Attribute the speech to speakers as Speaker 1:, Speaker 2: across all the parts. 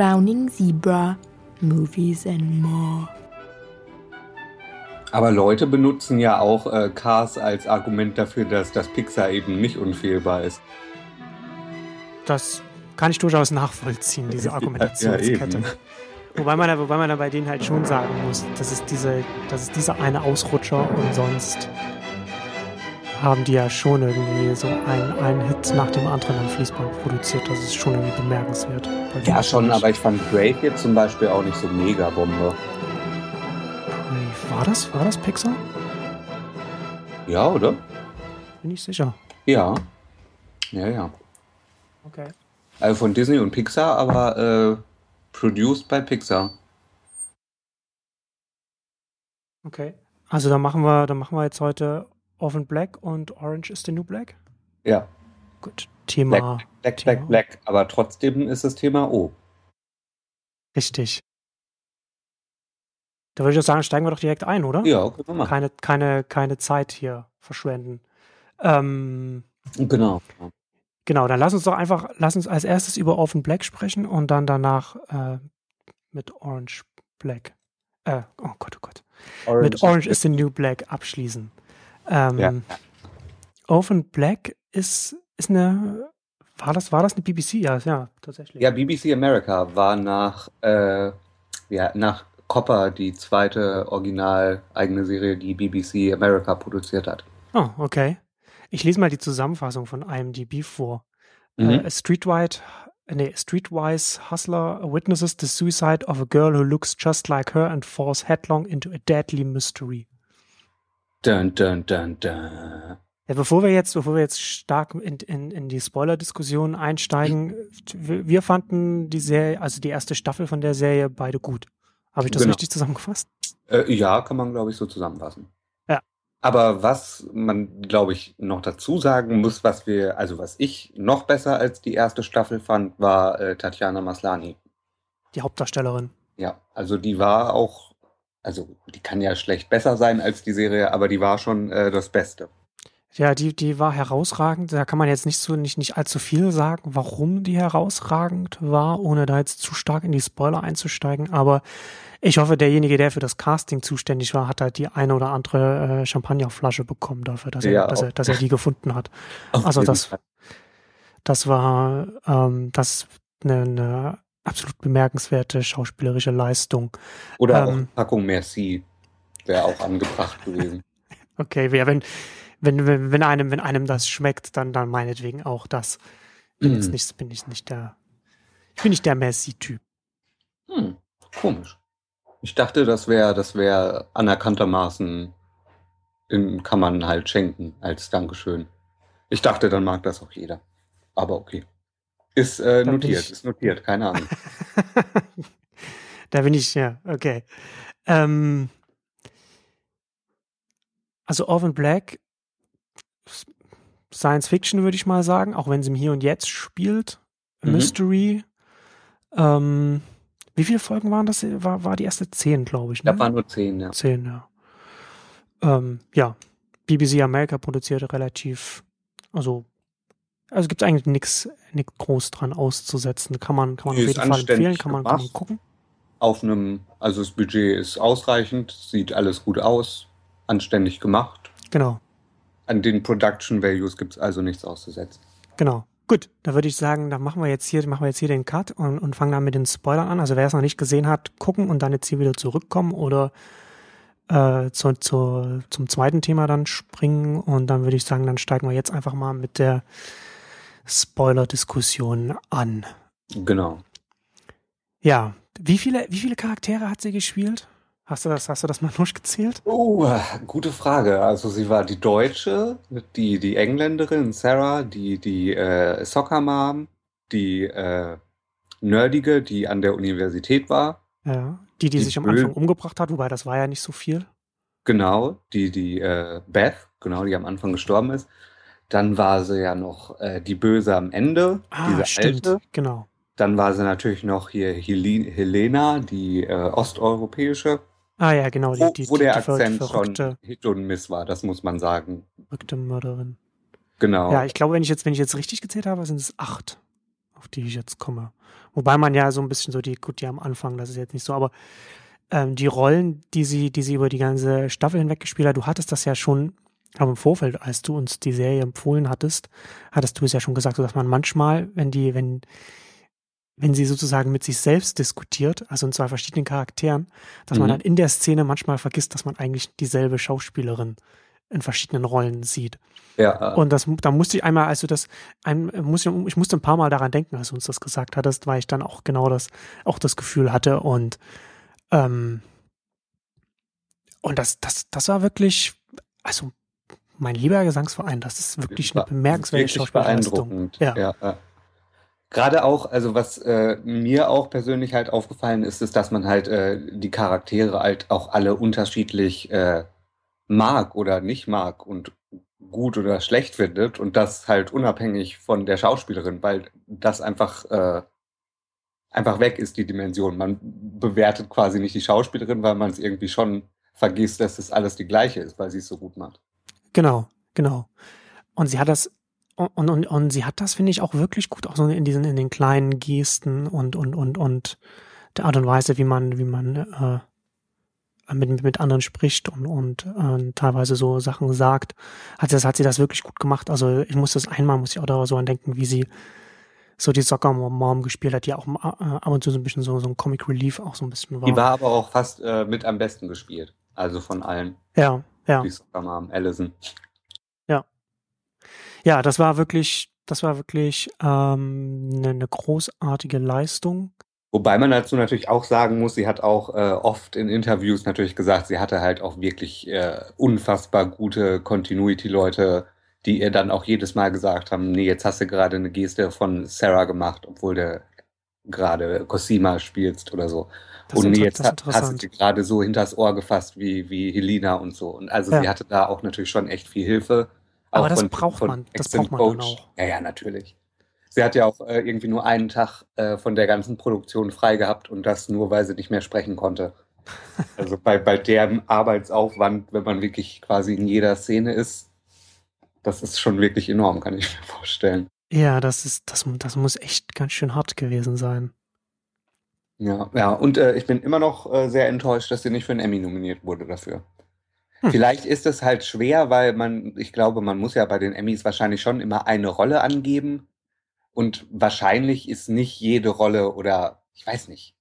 Speaker 1: Drowning Zebra, Movies and More.
Speaker 2: Aber Leute benutzen ja auch äh, Cars als Argument dafür, dass das Pixar eben nicht unfehlbar ist.
Speaker 3: Das kann ich durchaus nachvollziehen, diese Argumentationskette. Ja, wobei, man, wobei man da bei denen halt schon sagen muss, das ist, diese, das ist dieser eine Ausrutscher und sonst haben die ja schon irgendwie so einen, einen Hit nach dem anderen am Fließband produziert. Das ist schon irgendwie bemerkenswert.
Speaker 2: Ja, schon, aber ich fand Brave jetzt zum Beispiel auch nicht so mega Bombe.
Speaker 3: War das, war das Pixar?
Speaker 2: Ja, oder?
Speaker 3: Bin ich sicher.
Speaker 2: Ja. Ja, ja.
Speaker 3: Okay.
Speaker 2: Also von Disney und Pixar, aber äh, produced by Pixar.
Speaker 3: Okay. Also dann machen wir, dann machen wir jetzt heute Oven Black und Orange is the New Black?
Speaker 2: Ja.
Speaker 3: Gut. Thema.
Speaker 2: Black, Black, Thema Black, Black. Aber trotzdem ist das Thema O.
Speaker 3: Richtig. Da würde ich sagen, steigen wir doch direkt ein, oder?
Speaker 2: Ja, können wir machen.
Speaker 3: Keine, keine, keine Zeit hier verschwenden. Ähm,
Speaker 2: genau.
Speaker 3: Genau, dann lass uns doch einfach, lass uns als erstes über Oven Black sprechen und dann danach äh, mit Orange Black. Äh, oh Gott, oh Gott. Orange mit Orange is the New Black abschließen. Ähm, ja. Oven Black ist, ist eine, war das, war das eine BBC? Ja, ja, tatsächlich.
Speaker 2: Ja, BBC America war nach, äh, ja, nach Copper die zweite original eigene Serie, die BBC America produziert hat.
Speaker 3: Oh, okay. Ich lese mal die Zusammenfassung von IMDb vor. Mhm. Uh, a streetwide, nee, streetwise hustler witnesses the suicide of a girl who looks just like her and falls headlong into a deadly mystery.
Speaker 2: Dun, dun, dun, dun.
Speaker 3: Ja, bevor wir jetzt, bevor wir jetzt stark in, in, in die Spoiler-Diskussion einsteigen, wir, wir, fanden die Serie, also die erste Staffel von der Serie beide gut. Habe ich das genau. richtig zusammengefasst?
Speaker 2: Äh, ja, kann man, glaube ich, so zusammenfassen.
Speaker 3: Ja.
Speaker 2: Aber was man, glaube ich, noch dazu sagen muss, was wir, also was ich noch besser als die erste Staffel fand, war äh, Tatjana Maslani.
Speaker 3: Die Hauptdarstellerin.
Speaker 2: Ja, also die war auch also die kann ja schlecht besser sein als die Serie, aber die war schon äh, das Beste.
Speaker 3: Ja, die, die war herausragend. Da kann man jetzt nicht so nicht, nicht allzu viel sagen, warum die herausragend war, ohne da jetzt zu stark in die Spoiler einzusteigen. Aber ich hoffe, derjenige, der für das Casting zuständig war, hat halt die eine oder andere äh, Champagnerflasche bekommen dafür, dass er, ja, dass, er, dass er die gefunden hat. also das, das war ähm, das eine, eine absolut bemerkenswerte schauspielerische Leistung.
Speaker 2: Oder ähm, auch Packung Merci wäre auch angebracht gewesen.
Speaker 3: Okay, ja, wenn, wenn, wenn, wenn, einem, wenn einem das schmeckt, dann, dann meinetwegen auch das. Bin, jetzt nicht, bin ich nicht der, ich bin nicht der Merci-Typ.
Speaker 2: Hm, komisch. Ich dachte, das wäre das wäre anerkanntermaßen in, kann man halt schenken als Dankeschön. Ich dachte, dann mag das auch jeder. Aber okay. Ist äh, notiert, ich, ist notiert, keine Ahnung.
Speaker 3: da bin ich, ja, okay. Ähm, also Orphan Black, Science Fiction würde ich mal sagen, auch wenn sie im Hier und Jetzt spielt. Mhm. Mystery. Ähm, wie viele Folgen waren das? War, war die erste zehn, glaube ich.
Speaker 2: Ne? Da waren nur zehn, ja.
Speaker 3: Zehn, ja. Ähm, ja. BBC America produzierte relativ, also also gibt es eigentlich nichts groß dran auszusetzen. Kann man, kann man auf jeden Fall empfehlen, kann man, kann man gucken.
Speaker 2: Auf einem, also das Budget ist ausreichend, sieht alles gut aus, anständig gemacht.
Speaker 3: Genau.
Speaker 2: An den Production Values gibt es also nichts auszusetzen.
Speaker 3: Genau. Gut, da würde ich sagen, da machen wir jetzt hier, machen wir jetzt hier den Cut und, und fangen dann mit den Spoilern an. Also wer es noch nicht gesehen hat, gucken und dann jetzt hier wieder zurückkommen oder äh, zu, zu, zum zweiten Thema dann springen. Und dann würde ich sagen, dann steigen wir jetzt einfach mal mit der Spoiler-Diskussion an.
Speaker 2: Genau.
Speaker 3: Ja, wie viele, wie viele Charaktere hat sie gespielt? Hast du das, hast du das mal durchgezählt?
Speaker 2: Oh, gute Frage. Also sie war die Deutsche, die, die Engländerin Sarah, die, die äh, Soccer Mom, die äh, Nerdige, die an der Universität war.
Speaker 3: Ja, die, die, die sich am Anfang umgebracht hat, wobei das war ja nicht so viel.
Speaker 2: Genau, die, die äh, Beth, genau, die am Anfang gestorben ist. Dann war sie ja noch äh, die Böse am Ende,
Speaker 3: ah, diese stimmt, alte. Genau.
Speaker 2: Dann war sie natürlich noch hier Hel Helena, die äh, osteuropäische.
Speaker 3: Ah ja, genau.
Speaker 2: Die, die, wo, wo der die Akzent schon Hit und Miss war, das muss man sagen.
Speaker 3: Verrückte Mörderin.
Speaker 2: Genau.
Speaker 3: Ja, ich glaube, wenn ich jetzt, wenn ich jetzt richtig gezählt habe, sind es acht, auf die ich jetzt komme. Wobei man ja so ein bisschen so die, gut, die am Anfang, das ist jetzt nicht so, aber ähm, die Rollen, die sie, die sie über die ganze Staffel hinweg gespielt hat, du hattest das ja schon aber im Vorfeld, als du uns die Serie empfohlen hattest, hattest du es ja schon gesagt, dass man manchmal, wenn die, wenn, wenn sie sozusagen mit sich selbst diskutiert, also in zwei verschiedenen Charakteren, dass
Speaker 2: Mhm.
Speaker 3: man dann in der Szene manchmal vergisst, dass man eigentlich dieselbe Schauspielerin in verschiedenen Rollen sieht.
Speaker 2: Ja,
Speaker 3: Und das, da musste ich einmal, als du das, ein, muss ich, ich musste ein paar Mal daran denken, als du uns das gesagt hattest, weil ich dann auch genau das, auch das Gefühl hatte und, ähm, und das, das, das war wirklich, also mein lieber Gesangsverein, das ist wirklich eine bemerkenswerte Schauspielleistung.
Speaker 2: beeindruckend.
Speaker 3: Ja.
Speaker 2: Ja. ja. Gerade auch, also was äh, mir auch persönlich halt aufgefallen ist, ist, dass man halt äh, die Charaktere halt auch alle unterschiedlich äh, mag oder nicht mag und gut oder schlecht findet und das halt unabhängig von der Schauspielerin, weil das einfach äh, einfach weg ist, die Dimension. Man bewertet quasi nicht die Schauspielerin, weil man es irgendwie schon vergisst, dass es alles die gleiche ist, weil sie es so gut macht.
Speaker 3: Genau, genau. Und sie hat das, und, und, und sie hat das, finde ich, auch wirklich gut, auch so in diesen, in den kleinen Gesten und, und, und, und der Art und Weise, wie man, wie man äh, mit, mit anderen spricht und, und äh, teilweise so Sachen sagt, hat, das, hat sie das wirklich gut gemacht. Also ich muss das einmal, muss ich auch da so an denken, wie sie so die Soccer Mom gespielt hat, die auch äh, ab und zu so ein bisschen so, so ein Comic Relief auch so ein bisschen war.
Speaker 2: Die war aber auch fast äh, mit am besten gespielt. Also von allen.
Speaker 3: ja, ja.
Speaker 2: Die Soccer Mom, Allison.
Speaker 3: Ja, das war wirklich, das war wirklich ähm, eine, eine großartige Leistung.
Speaker 2: Wobei man dazu natürlich auch sagen muss, sie hat auch äh, oft in Interviews natürlich gesagt, sie hatte halt auch wirklich äh, unfassbar gute Continuity-Leute, die ihr dann auch jedes Mal gesagt haben, nee, jetzt hast du gerade eine Geste von Sarah gemacht, obwohl du gerade Cosima spielst oder so.
Speaker 3: Das
Speaker 2: und jetzt
Speaker 3: das
Speaker 2: hast du sie gerade so hinters Ohr gefasst wie, wie Helena und so. Und also
Speaker 3: Ja.
Speaker 2: sie hatte da auch natürlich schon echt viel Hilfe.
Speaker 3: Aber das
Speaker 2: von-
Speaker 3: braucht
Speaker 2: von
Speaker 3: man, das braucht man dann
Speaker 2: Coach.
Speaker 3: auch.
Speaker 2: Ja, ja, natürlich. Sie hat ja auch äh, irgendwie nur einen Tag äh, von der ganzen Produktion frei gehabt und das nur, weil sie nicht mehr sprechen konnte. Also bei, bei dem Arbeitsaufwand, wenn man wirklich quasi in jeder Szene ist, das ist schon wirklich enorm, kann ich mir vorstellen.
Speaker 3: Ja, das ist, das, das muss echt ganz schön hart gewesen sein.
Speaker 2: Ja, ja, und äh, ich bin immer noch äh, sehr enttäuscht, dass sie nicht für einen Emmy nominiert wurde dafür.
Speaker 3: Hm.
Speaker 2: Vielleicht ist es halt schwer, weil man, ich glaube, man muss ja bei den Emmys wahrscheinlich schon immer eine Rolle angeben. Und wahrscheinlich ist nicht jede Rolle oder ich weiß nicht.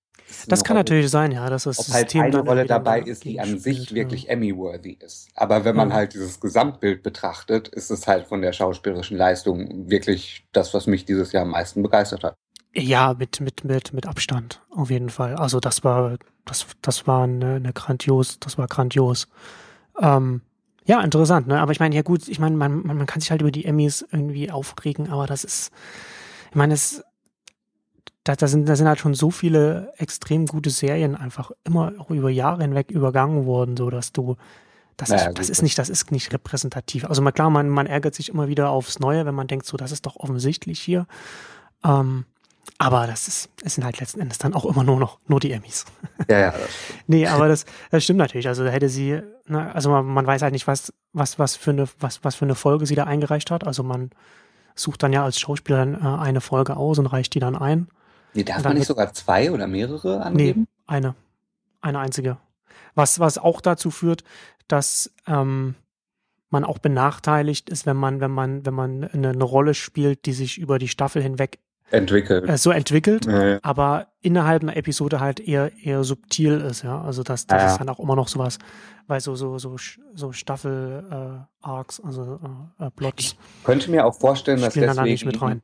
Speaker 3: Das
Speaker 2: eine
Speaker 3: kann
Speaker 2: Rolle,
Speaker 3: natürlich sein, ja, dass das
Speaker 2: ob halt
Speaker 3: System
Speaker 2: eine
Speaker 3: dann
Speaker 2: Rolle dabei ist, die an sich wirklich Emmy-worthy ist. Aber wenn man
Speaker 3: Ja.
Speaker 2: halt dieses Gesamtbild betrachtet, ist es halt von der schauspielerischen Leistung wirklich das, was mich dieses Jahr am meisten begeistert hat.
Speaker 3: Ja, mit, mit, mit, mit Abstand, auf jeden Fall. Also das war, das, das war eine, eine grandios, das war grandios. Ähm, ja, interessant, ne? Aber ich meine, ja gut, ich meine, man, man, man kann sich halt über die Emmys irgendwie aufregen, aber das ist, ich meine, es, da, da, sind, da sind halt schon so viele extrem gute Serien einfach immer auch über Jahre hinweg übergangen worden, so dass du, das,
Speaker 2: Naja,
Speaker 3: ist, das ist nicht, das ist nicht repräsentativ. Also mal klar, man, man ärgert sich immer wieder aufs Neue, wenn man denkt, so, das ist doch offensichtlich hier. Ähm, aber das ist, es sind halt letzten Endes dann auch immer nur noch nur die Emmys.
Speaker 2: Ja, ja.
Speaker 3: Nee, aber das, das stimmt natürlich. Also da hätte sie, ne, also man, man weiß halt nicht, was, was, was für eine, was, was für eine Folge sie da eingereicht hat. Also man sucht dann ja als Schauspieler dann, äh, eine Folge aus und reicht die dann ein.
Speaker 2: Nee, darf man nicht sogar zwei oder mehrere
Speaker 3: Nee,
Speaker 2: angeben?
Speaker 3: eine. Eine einzige. Was, was auch dazu führt, dass ähm, man auch benachteiligt ist, wenn man, wenn man, wenn man eine, eine Rolle spielt, die sich über die Staffel hinweg
Speaker 2: Entwickelt.
Speaker 3: äh, so entwickelt.
Speaker 2: Ja,
Speaker 3: aber innerhalb einer Episode halt eher eher subtil ist, ja. Also das, das
Speaker 2: Ja,
Speaker 3: ist dann auch immer noch sowas, weil so so so so Staffel äh, Arcs, also äh, äh, Plots
Speaker 2: könnte mir auch vorstellen, dass
Speaker 3: da
Speaker 2: deswegen,
Speaker 3: nicht mit rein.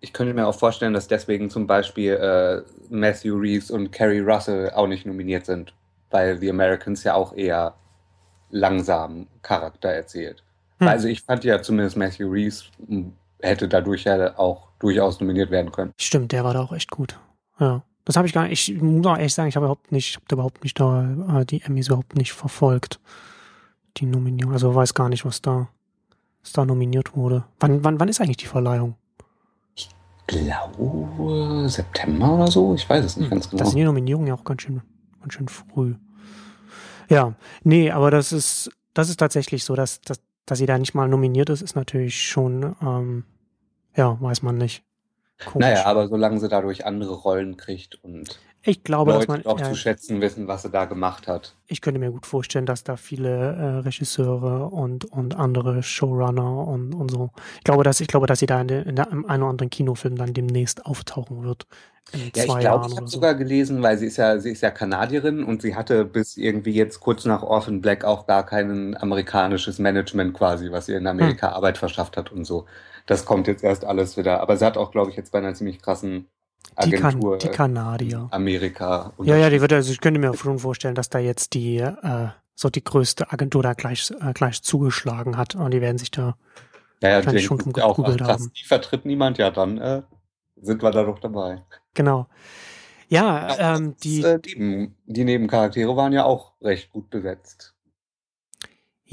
Speaker 2: ich könnte mir auch vorstellen, dass deswegen zum Beispiel äh, Matthew Reeves und Carrie Russell auch nicht nominiert sind, weil The Americans ja auch eher langsam Charakter erzählt.
Speaker 3: Hm.
Speaker 2: Also ich fand ja zumindest Matthew Reeves m, hätte dadurch ja auch durchaus nominiert werden können.
Speaker 3: Stimmt, der war da auch echt gut. Ja. Das habe ich gar nicht, ich muss auch ehrlich sagen, ich habe überhaupt nicht, ich habe überhaupt nicht da äh, die Emmys überhaupt nicht verfolgt. Die Nominierung, also weiß gar nicht, was da was da nominiert wurde. Wann wann wann ist eigentlich die Verleihung?
Speaker 2: glaube September oder so, ich weiß es nicht
Speaker 3: Hm,
Speaker 2: ganz genau.
Speaker 3: Das sind die Nominierungen ja auch ganz schön, ganz schön früh. Ja, nee, aber das ist, das ist tatsächlich so, dass, dass dass sie da nicht mal nominiert ist, ist natürlich schon, ähm, ja, weiß man nicht.
Speaker 2: Komisch. Naja, aber solange sie dadurch andere Rollen kriegt und
Speaker 3: ich glaube,
Speaker 2: Leute
Speaker 3: dass man
Speaker 2: auch ja, zu schätzen wissen, was sie da gemacht hat.
Speaker 3: Ich könnte mir gut vorstellen, dass da viele äh, Regisseure und, und andere Showrunner und, und so. Ich glaube, dass ich glaube, dass sie da in, der, in der, einem oder anderen Kinofilm dann demnächst auftauchen wird.
Speaker 2: ja, ich glaube, ich habe so. sogar gelesen, weil sie ist ja, sie ist ja Kanadierin und sie hatte bis irgendwie jetzt kurz nach Orphan Black auch gar kein amerikanisches Management quasi, was ihr in Amerika hm. Arbeit verschafft hat und so. Das kommt jetzt erst alles wieder. Aber sie hat auch, glaube ich, jetzt bei einer ziemlich krassen Agentur.
Speaker 3: Die, kan die Kanadier.
Speaker 2: Amerika.
Speaker 3: Ja, ja, die wird, also ich könnte mir schon vorstellen, dass da jetzt die, äh, so die größte Agentur da gleich, äh, gleich zugeschlagen hat und die werden sich da
Speaker 2: ja, ja, schon auch, ach, krass, haben. Die vertritt niemand, ja, dann äh, sind wir da doch dabei.
Speaker 3: Genau. Ja, ja ähm, die,
Speaker 2: äh, die, die Nebencharaktere waren ja auch recht gut besetzt.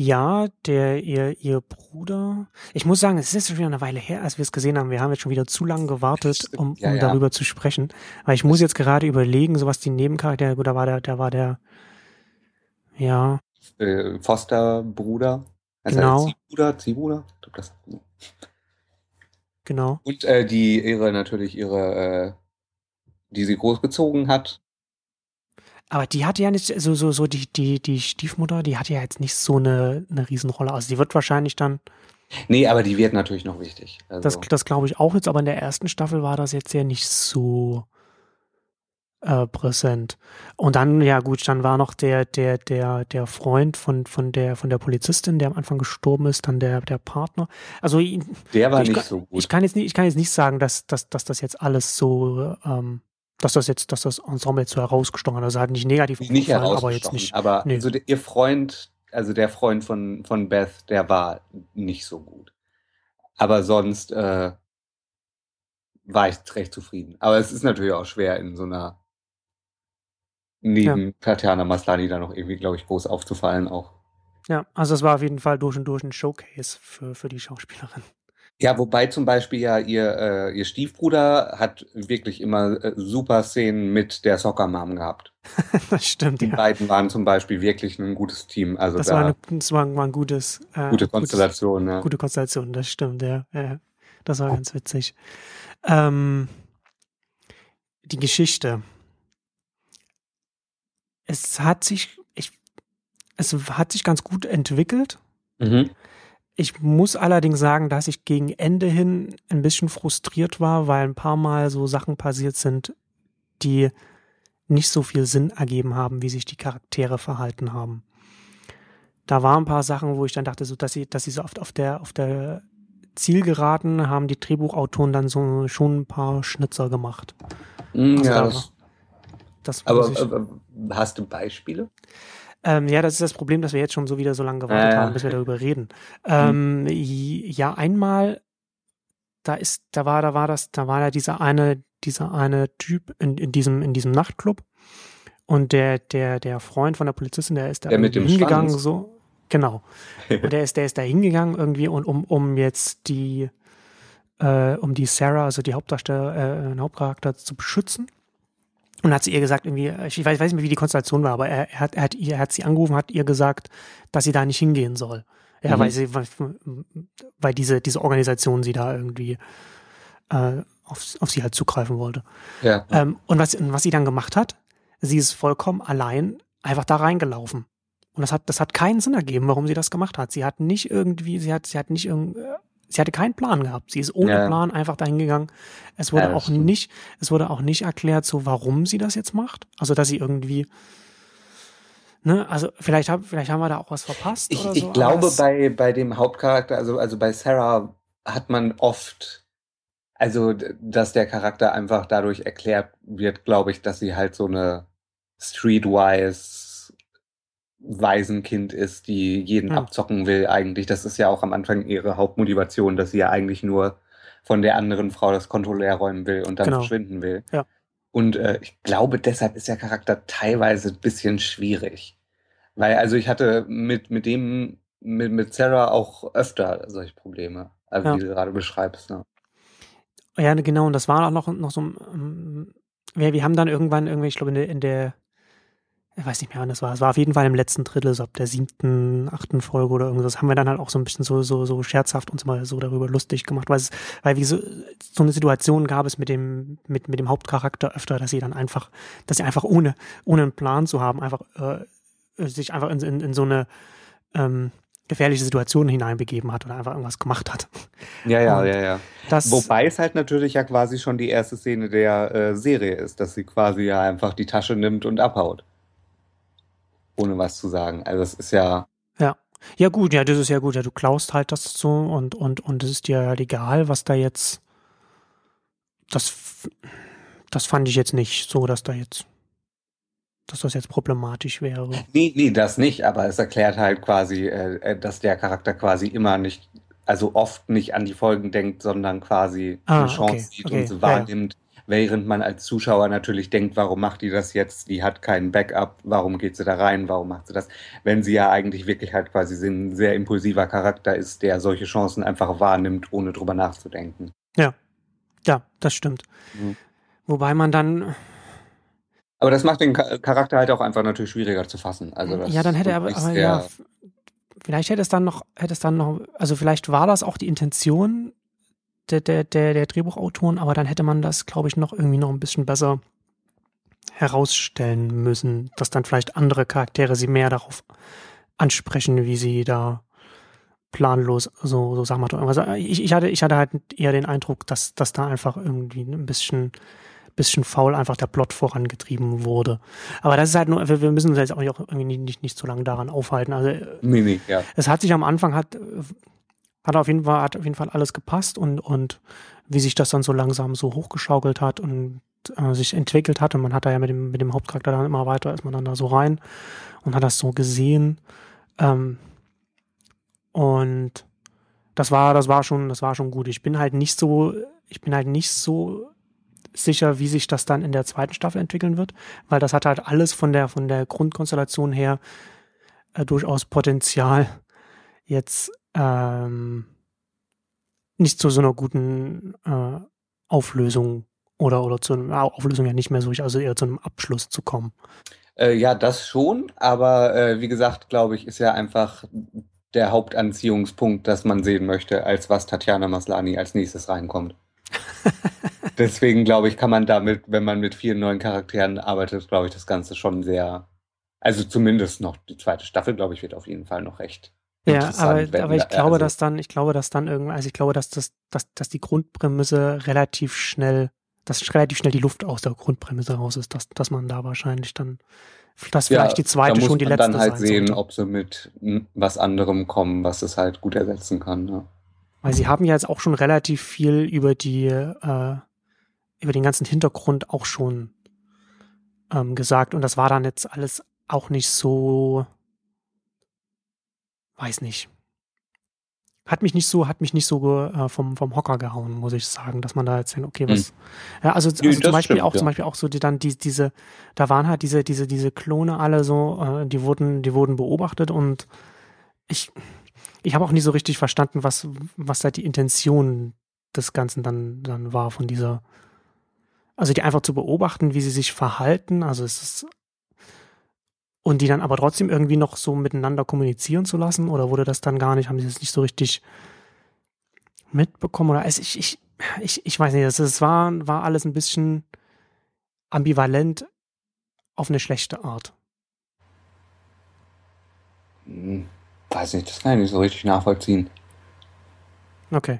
Speaker 3: Ja, der, ihr, ihr Bruder. Ich muss sagen, es ist schon wieder eine Weile her, als wir es gesehen haben. Wir haben jetzt schon wieder zu lange gewartet, um, um ja, ja. darüber zu sprechen. Weil ich muss jetzt gerade überlegen, so was die Nebencharaktere, gut, da war der, da war der, ja.
Speaker 2: Äh, Foster-Bruder.
Speaker 3: Also genau.
Speaker 2: Ziehbruder, Ziehbruder.
Speaker 3: Genau.
Speaker 2: Und äh, die ihre, natürlich ihre, äh, die sie großgezogen hat,
Speaker 3: aber die hatte ja nicht, so, so, so, die, die, die Stiefmutter, die hatte ja jetzt nicht so eine, eine Riesenrolle. Also die wird wahrscheinlich dann.
Speaker 2: Nee, aber die wird natürlich noch wichtig.
Speaker 3: Also. Das, das glaube ich auch jetzt, aber in der ersten Staffel war das jetzt ja nicht so äh, präsent. Und dann, ja gut, dann war noch der, der, der, der Freund von, von der, von der Polizistin, der am Anfang gestorben ist, dann der, der Partner. Also
Speaker 2: der war
Speaker 3: nicht
Speaker 2: kann, so gut.
Speaker 3: Ich kann jetzt nicht, ich kann jetzt nicht sagen, dass, dass, dass das jetzt alles so ähm, dass das jetzt, dass das Ensemble jetzt so herausgestochen hat. Also halt nicht negativ
Speaker 2: nicht herausgestochen, aber jetzt nicht. Aber nee. also der, ihr Freund, also der Freund von, von Beth, der war nicht so gut. Aber sonst äh, war ich recht zufrieden. Aber es ist natürlich auch schwer in so einer neben ja. Tatjana Maslani da noch irgendwie, glaube ich, groß aufzufallen auch.
Speaker 3: Ja, also es war auf jeden Fall durch und durch ein Showcase für, für die Schauspielerin.
Speaker 2: Ja, wobei zum Beispiel ja ihr, äh, ihr Stiefbruder hat wirklich immer äh, super Szenen mit der Soccer Mom gehabt.
Speaker 3: das stimmt,
Speaker 2: Die ja. beiden waren zum Beispiel wirklich ein gutes Team. Also
Speaker 3: das,
Speaker 2: da,
Speaker 3: war, eine, das war, war ein gutes.
Speaker 2: Äh, gute Konstellation,
Speaker 3: gutes,
Speaker 2: ja.
Speaker 3: Gute Konstellation, das stimmt, ja. ja das war ganz witzig. Ähm, die Geschichte. Es hat sich, ich, es hat sich ganz gut entwickelt.
Speaker 2: Mhm.
Speaker 3: Ich muss allerdings sagen, dass ich gegen Ende hin ein bisschen frustriert war, weil ein paar Mal so Sachen passiert sind, die nicht so viel Sinn ergeben haben, wie sich die Charaktere verhalten haben. Da waren ein paar Sachen, wo ich dann dachte, so, dass sie, dass sie so oft auf der, auf der Zielgeraden haben die Drehbuchautoren dann so schon ein paar Schnitzer gemacht.
Speaker 2: Mm, also ja, da, das, das aber, aber hast du Beispiele?
Speaker 3: Ähm, ja, das ist das Problem, dass wir jetzt schon so wieder so lange gewartet äh, haben, bis wir darüber reden. Ähm, ja, einmal, da ist, da war, da war das, da war ja dieser eine, dieser eine Typ in, in diesem, in diesem Nachtclub. Und der, der, der Freund von der Polizistin, der ist da
Speaker 2: der mit dem
Speaker 3: hingegangen,
Speaker 2: Schwanz.
Speaker 3: so. Genau. Und der ist, der ist da hingegangen irgendwie und um, um jetzt die, äh, um die Sarah, also die Hauptdarsteller, äh, Hauptcharakter zu beschützen. Und hat sie ihr gesagt, irgendwie, ich weiß, weiß nicht mehr, wie die Konstellation war, aber er, er, hat, er, hat, er hat sie angerufen, hat ihr gesagt, dass sie da nicht hingehen soll. Ja, mhm. weil sie, weil, weil diese, diese Organisation sie da irgendwie äh, auf, auf sie halt zugreifen wollte.
Speaker 2: Ja.
Speaker 3: Ähm, und was, was sie dann gemacht hat, sie ist vollkommen allein einfach da reingelaufen. Und das hat, das hat keinen Sinn ergeben, warum sie das gemacht hat. Sie hat nicht irgendwie, sie hat, sie hat nicht irgendwie, sie hatte keinen Plan gehabt. Sie ist ohne ja. Plan einfach dahin gegangen. Es wurde ja, auch stimmt. nicht, es wurde auch nicht erklärt, so warum sie das jetzt macht. Also, dass sie irgendwie, ne, also vielleicht, hab, vielleicht haben wir da auch was verpasst.
Speaker 2: Ich,
Speaker 3: oder
Speaker 2: ich
Speaker 3: so,
Speaker 2: glaube, bei, bei dem Hauptcharakter, also, also bei Sarah hat man oft, also, dass der Charakter einfach dadurch erklärt wird, glaube ich, dass sie halt so eine streetwise Waisenkind ist, die jeden hm. abzocken will eigentlich. Das ist ja auch am Anfang ihre Hauptmotivation, dass sie ja eigentlich nur von der anderen Frau das Konto leer räumen will und dann genau. verschwinden will.
Speaker 3: Ja.
Speaker 2: Und äh, ich glaube, deshalb ist der Charakter teilweise ein bisschen schwierig. Weil, also ich hatte mit, mit dem, mit, mit Sarah auch öfter solche Probleme, also ja. wie du gerade beschreibst. Ne?
Speaker 3: Ja, genau, und das war auch noch, noch so, wir, wir haben dann irgendwann irgendwie, ich glaube, in der, in der ich weiß nicht mehr, wann das war. Es war auf jeden Fall im letzten Drittel, so ab der siebten, achten Folge oder irgendwas, haben wir dann halt auch so ein bisschen so, so, so scherzhaft uns mal so darüber lustig gemacht, weil es, weil wie so, so eine Situation gab es mit dem, mit, mit dem Hauptcharakter öfter, dass sie dann einfach, dass sie einfach ohne, ohne einen Plan zu haben, einfach, äh, sich einfach in, in, in so eine, ähm, gefährliche Situation hineinbegeben hat oder einfach irgendwas gemacht hat.
Speaker 2: Ja, ja, Und ja, ja. Wobei es halt natürlich ja quasi schon die erste Szene der äh, Serie ist, dass sie quasi ja einfach die Tasche nimmt und abhaut ohne was zu sagen. Also das ist ja.
Speaker 3: Ja. Ja, gut, ja, das ist ja gut. Ja, du klaust halt das so und, und, und es ist dir halt egal, was da jetzt. Das, das fand ich jetzt nicht so, dass da jetzt. Dass das jetzt problematisch wäre.
Speaker 2: Nee, nee, das nicht, aber es erklärt halt quasi, äh, äh dass der Charakter quasi immer nicht, also oft nicht an die Folgen denkt, sondern quasi ah, eine Chance okay, sieht okay, und sie wahrnimmt, während man als Zuschauer natürlich denkt, warum macht die das jetzt? Die hat keinen Backup, warum geht sie da rein, warum macht sie das? Wenn sie ja eigentlich wirklich halt quasi ein sehr impulsiver Charakter ist, der solche Chancen einfach wahrnimmt, ohne drüber nachzudenken.
Speaker 3: Ja, ja, das stimmt. Mhm. Wobei man dann.
Speaker 2: Aber das macht den Charakter halt auch einfach natürlich schwieriger zu fassen. Also
Speaker 3: ja, dann hätte er aber, aber ja, vielleicht hätte es dann noch, hätte es dann noch, also vielleicht war das auch die Intention, der, der, der, der Drehbuchautoren, aber dann hätte man das, glaube ich, noch irgendwie noch ein bisschen besser herausstellen müssen, dass dann vielleicht andere Charaktere sie mehr darauf ansprechen, wie sie da planlos so, so sagen wir mal. Also ich, ich hatte, ich hatte halt eher den Eindruck, dass, dass da einfach irgendwie ein bisschen, bisschen faul einfach der Plot vorangetrieben wurde. Aber das ist halt nur, wir, wir müssen uns jetzt auch irgendwie nicht, nicht, nicht so lange daran aufhalten. Also,
Speaker 2: nee, nee, ja.
Speaker 3: es hat sich am Anfang hat, hat auf jeden Fall, hat auf jeden Fall alles gepasst und, und wie sich das dann so langsam so hochgeschaukelt hat und äh, sich entwickelt hat und man hat da ja mit dem, mit dem Hauptcharakter dann immer weiter, ist man dann da so rein und hat das so gesehen. Ähm, und das war, das war schon, das war schon gut. Ich bin halt nicht so, ich bin halt nicht so sicher, wie sich das dann in der zweiten Staffel entwickeln wird, weil das hat halt alles von der, von der Grundkonstellation her äh, durchaus Potenzial, jetzt ähm, nicht zu so einer guten äh, Auflösung oder, oder zu einer Auflösung ja nicht mehr so, also eher zu einem Abschluss zu kommen.
Speaker 2: Äh, ja, das schon, aber äh, wie gesagt, glaube ich, ist ja einfach der Hauptanziehungspunkt, dass man sehen möchte, als was Tatjana Maslani als nächstes reinkommt. Deswegen glaube ich, kann man damit, wenn man mit vielen neuen Charakteren arbeitet, glaube ich, das Ganze schon sehr, also zumindest noch die zweite Staffel, glaube ich, wird auf jeden Fall noch recht
Speaker 3: ja, aber, aber ich glaube, also, dass dann, ich glaube, dass dann irgendwann, also ich glaube, dass das, dass, dass die Grundprämisse relativ schnell, dass relativ schnell die Luft aus der Grundprämisse raus ist, dass, dass man da wahrscheinlich dann, dass ja, vielleicht die zweite schon die letzte
Speaker 2: dann halt sehen, sollte. ob sie mit was anderem kommen, was es halt gut ersetzen kann. Ja.
Speaker 3: Weil sie haben ja jetzt auch schon relativ viel über die, äh, über den ganzen Hintergrund auch schon ähm, gesagt und das war dann jetzt alles auch nicht so, weiß nicht. Hat mich nicht so, hat mich nicht so äh, vom, vom Hocker gehauen, muss ich sagen, dass man da jetzt, okay, was. Hm. Ja, also, also zum Beispiel stimmt, auch, ja. zum Beispiel auch so die dann die, diese, da waren halt diese, diese, diese Klone alle so, äh, die wurden, die wurden beobachtet und ich, ich habe auch nie so richtig verstanden, was, was da die Intention des Ganzen dann, dann war von dieser, also die einfach zu beobachten, wie sie sich verhalten. Also es ist und die dann aber trotzdem irgendwie noch so miteinander kommunizieren zu lassen? Oder wurde das dann gar nicht, haben sie das nicht so richtig mitbekommen? Oder also ich, ich, ich, ich weiß nicht, es war, war alles ein bisschen ambivalent auf eine schlechte Art.
Speaker 2: Hm, weiß nicht, das kann ich nicht so richtig nachvollziehen.
Speaker 3: Okay.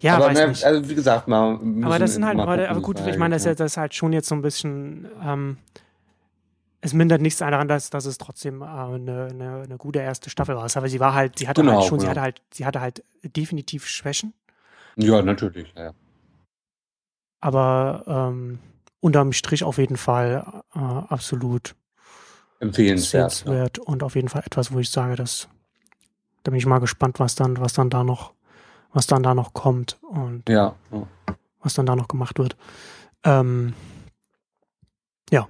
Speaker 3: Ja,
Speaker 2: aber weiß ne, nicht. Also wie gesagt, mal.
Speaker 3: Aber das sind halt, aber, aber gut, ich meine, das ist, ja, das ist halt schon jetzt so ein bisschen ähm, es mindert nichts daran, dass, dass es trotzdem äh, eine, eine, eine, gute erste Staffel war. Aber sie war halt, sie hatte genau, halt schon, genau. sie hatte halt, sie hatte halt definitiv Schwächen.
Speaker 2: Ja, natürlich, ja.
Speaker 3: Aber ähm, unterm Strich auf jeden Fall äh, absolut
Speaker 2: empfehlenswert.
Speaker 3: Ja. Und auf jeden Fall etwas, wo ich sage, dass da bin ich mal gespannt, was dann, was dann da noch, was dann da noch kommt und
Speaker 2: ja. ja.
Speaker 3: was dann da noch gemacht wird. Ähm, ja,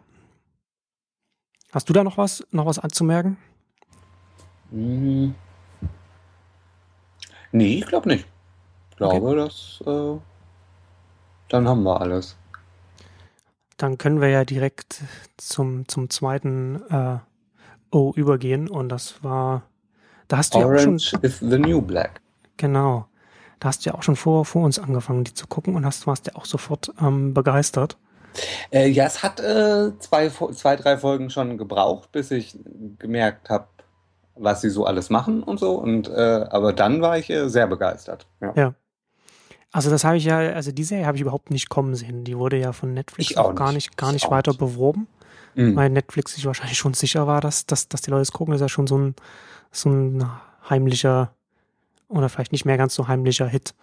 Speaker 3: Hast du da noch was, noch was anzumerken?
Speaker 2: Hm. Nee, ich glaube nicht. Ich glaube, okay. dass äh, dann haben wir alles.
Speaker 3: dann können wir ja direkt zum, zum zweiten äh, O übergehen. Und das war, da hast du ja auch schon,
Speaker 2: Orange is the new black.
Speaker 3: genau, da hast du ja auch schon vor, vor uns angefangen, die zu gucken und hast, warst ja auch sofort ähm, begeistert.
Speaker 2: Äh, ja, es hat äh, zwei, zwei, drei Folgen schon gebraucht, bis ich gemerkt habe, was sie so alles machen und so. Und äh, aber dann war ich äh, sehr begeistert. Ja.
Speaker 3: Ja. Also das habe ich ja, also die Serie habe ich überhaupt nicht kommen sehen. Die wurde ja von Netflix
Speaker 2: auch
Speaker 3: auch gar
Speaker 2: nicht.
Speaker 3: gar
Speaker 2: Ich
Speaker 3: nicht weiter
Speaker 2: nicht.
Speaker 3: beworben,
Speaker 2: Mhm.
Speaker 3: weil Netflix sich wahrscheinlich schon sicher war, dass, dass, dass die Leute es gucken. Das ist ja schon so ein, so ein heimlicher oder vielleicht nicht mehr ganz so heimlicher Hit.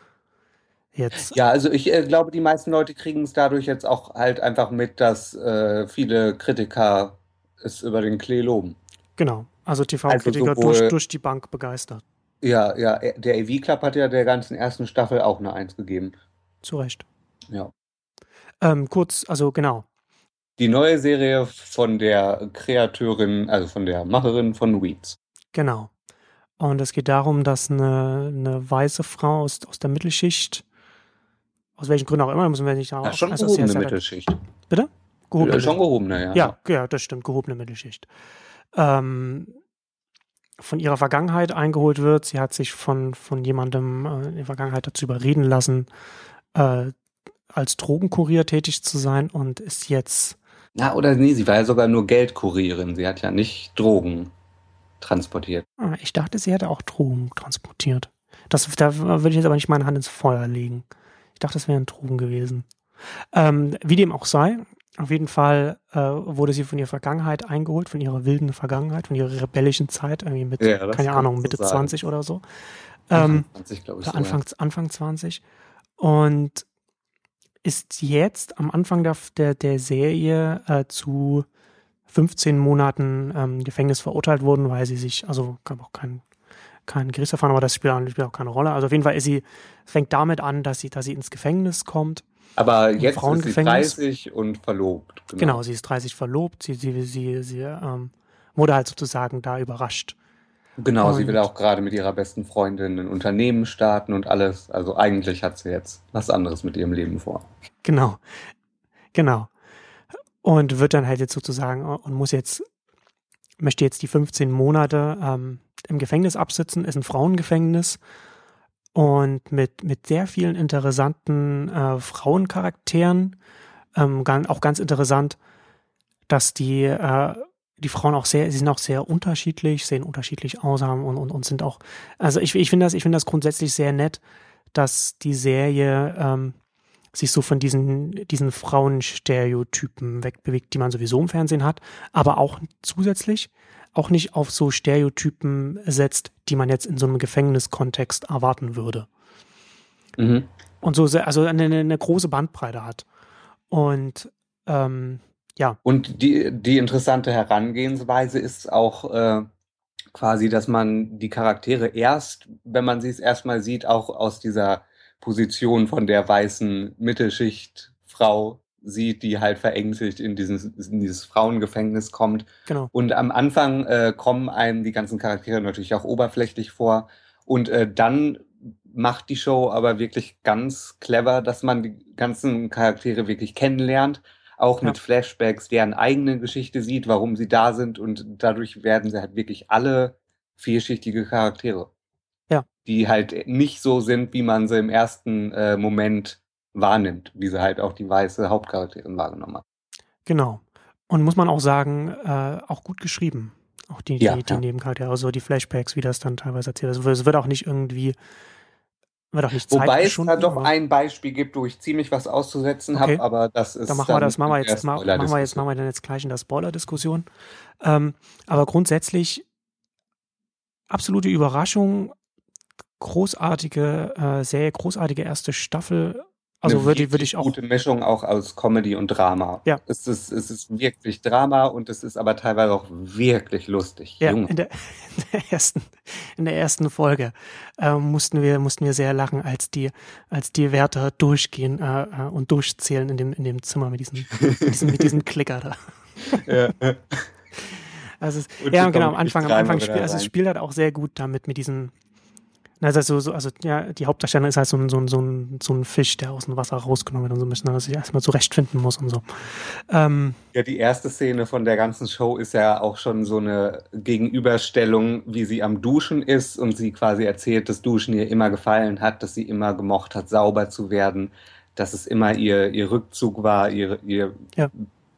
Speaker 3: Jetzt.
Speaker 2: Ja, also ich äh, glaube, die meisten Leute kriegen es dadurch jetzt auch halt einfach mit, dass äh, viele Kritiker es über den Klee loben.
Speaker 3: Genau. Also TV-Kritiker
Speaker 2: Also
Speaker 3: durch, durch die Bank begeistert.
Speaker 2: Ja, ja, äh, der AV Club hat ja der ganzen ersten Staffel auch eine Eins gegeben.
Speaker 3: Zu Recht.
Speaker 2: Ja.
Speaker 3: Ähm, kurz, also genau.
Speaker 2: Die neue Serie von der Kreateurin, also von der Macherin von Weeds.
Speaker 3: Genau. Und es geht darum, dass eine, eine weiße Frau aus, aus der Mittelschicht, aus welchen Gründen auch immer, müssen wir nicht
Speaker 2: Ja,
Speaker 3: auch-
Speaker 2: schon
Speaker 3: also
Speaker 2: gehobene Mittelschicht.
Speaker 3: Bitte? Gehobene
Speaker 2: Ja, schon gehobene, ja.
Speaker 3: Ja, ja, das stimmt, gehobene Mittelschicht. Ähm, von ihrer Vergangenheit eingeholt wird. Sie hat sich von, von jemandem äh, in der Vergangenheit dazu überreden lassen, äh, als Drogenkurier tätig zu sein und ist jetzt,
Speaker 2: Na, oder nee, sie war ja sogar nur Geldkurierin. Sie hat ja nicht Drogen transportiert.
Speaker 3: ah, ich dachte, sie hätte auch Drogen transportiert. Das, da würde ich jetzt aber nicht meine Hand ins Feuer legen. Ich dachte, das wären Drogen gewesen. Ähm, wie dem auch sei, auf jeden Fall äh, wurde sie von ihrer Vergangenheit eingeholt, von ihrer wilden Vergangenheit, von ihrer rebellischen Zeit, irgendwie mit,
Speaker 2: Ja,
Speaker 3: keine Ahnung, Mitte
Speaker 2: sagen.
Speaker 3: 20 oder so. Ähm,
Speaker 2: 20, glaube ich. sogar.
Speaker 3: Anfang, Anfang 20. Und ist jetzt am Anfang der, der, der Serie äh, zu 15 Monaten ähm, Gefängnis verurteilt worden, weil sie sich, also gab auch kein, kein Gerichtsverfahren, aber das spielt auch, spielt auch keine Rolle. Also auf jeden Fall ist sie, es fängt damit an, dass sie, dass sie ins Gefängnis kommt.
Speaker 2: Aber jetzt ist sie
Speaker 3: Frauengefängnis.
Speaker 2: 30 und verlobt.
Speaker 3: Genau, sie ist 30 verlobt, sie, sie, sie, sie ähm, wurde halt sozusagen da überrascht.
Speaker 2: Genau, sie
Speaker 3: Und-
Speaker 2: will auch gerade mit ihrer besten Freundin ein Unternehmen starten und alles. Also eigentlich hat sie jetzt was anderes mit ihrem Leben vor.
Speaker 3: Genau. Genau. Und wird dann halt jetzt sozusagen und muss jetzt, möchte jetzt die 15 Monate ähm, im Gefängnis absitzen, ist ein Frauengefängnis und mit, mit sehr vielen interessanten äh, Frauencharakteren. Ähm, auch ganz interessant, dass die, äh, die Frauen auch sehr, sie sind auch sehr unterschiedlich, sehen unterschiedlich aus haben und, und, und sind auch, also ich, ich finde das, ich finde das grundsätzlich sehr nett, dass die Serie ähm, sich so von diesen, diesen Frauenstereotypen wegbewegt, die man sowieso im Fernsehen hat, aber auch zusätzlich auch nicht auf so Stereotypen setzt, die man jetzt in so einem Gefängniskontext erwarten würde.
Speaker 2: Mhm.
Speaker 3: Und so sehr, also eine, eine große Bandbreite hat. Und ähm, ja,
Speaker 2: Und die, die interessante Herangehensweise ist auch äh, quasi, dass man die Charaktere erst, wenn man sie es erstmal sieht, auch aus dieser Position von der weißen Mittelschichtfrau sieht, die halt verängstigt in dieses, in dieses Frauengefängnis kommt.
Speaker 3: genau.
Speaker 2: Und am Anfang äh, kommen einem die ganzen Charaktere natürlich auch oberflächlich vor. Und äh, dann macht die Show aber wirklich ganz clever, dass man die ganzen Charaktere wirklich kennenlernt. Auch
Speaker 3: Ja.
Speaker 2: mit Flashbacks, deren eigene Geschichte sieht, warum sie da sind. Und dadurch werden sie halt wirklich alle vielschichtige Charaktere. Die halt nicht so sind, wie man sie im ersten äh, Moment wahrnimmt, wie sie halt auch die weiße Hauptcharakterin wahrgenommen hat.
Speaker 3: Genau. Und muss man auch sagen, äh, auch gut geschrieben. Auch die,
Speaker 2: Ja,
Speaker 3: die, die
Speaker 2: ja.
Speaker 3: Nebencharaktere, also die Flashbacks, wie das dann teilweise erzählt wird. Es wird auch nicht irgendwie, wird auch nicht
Speaker 2: Wobei es da doch ein Beispiel gibt, wo ich ziemlich was auszusetzen
Speaker 3: Okay.
Speaker 2: habe, aber das ist
Speaker 3: Da machen wir
Speaker 2: dann
Speaker 3: das, machen wir jetzt, ma- machen wir jetzt, machen wir dann jetzt gleich in der Spoiler-Diskussion. Ähm, aber grundsätzlich absolute Überraschung, großartige äh, Serie, großartige erste Staffel. Also
Speaker 2: Eine
Speaker 3: würde, würde ich auch,
Speaker 2: gute Mischung auch aus Comedy und Drama.
Speaker 3: Ja.
Speaker 2: Es ist, es ist wirklich Drama und es ist aber teilweise auch wirklich lustig.
Speaker 3: ja, in der, in der ersten, in der ersten Folge äh, mussten wir, mussten wir sehr lachen, als die, als die Wärter durchgehen äh, äh, und durchzählen in dem, in dem Zimmer mit diesem, mit diesem, mit diesem Klicker da.
Speaker 2: Ja.
Speaker 3: Also es, ja, genau, am Anfang, am Anfang spielt, also es spielt halt auch sehr gut damit mit diesen, Also, so, also ja, die Hauptdarstellerin ist halt so ein, so, ein, so, ein, so ein Fisch, der aus dem Wasser rausgenommen wird und so ein bisschen, dass sich erstmal zurechtfinden muss und so. Ähm,
Speaker 2: ja, die erste Szene von der ganzen Show ist ja auch schon so eine Gegenüberstellung, wie sie am Duschen ist und sie quasi erzählt, dass Duschen ihr immer gefallen hat, dass sie immer gemocht hat, sauber zu werden, dass es immer ihr, ihr Rückzug war, ihr, ihr ja.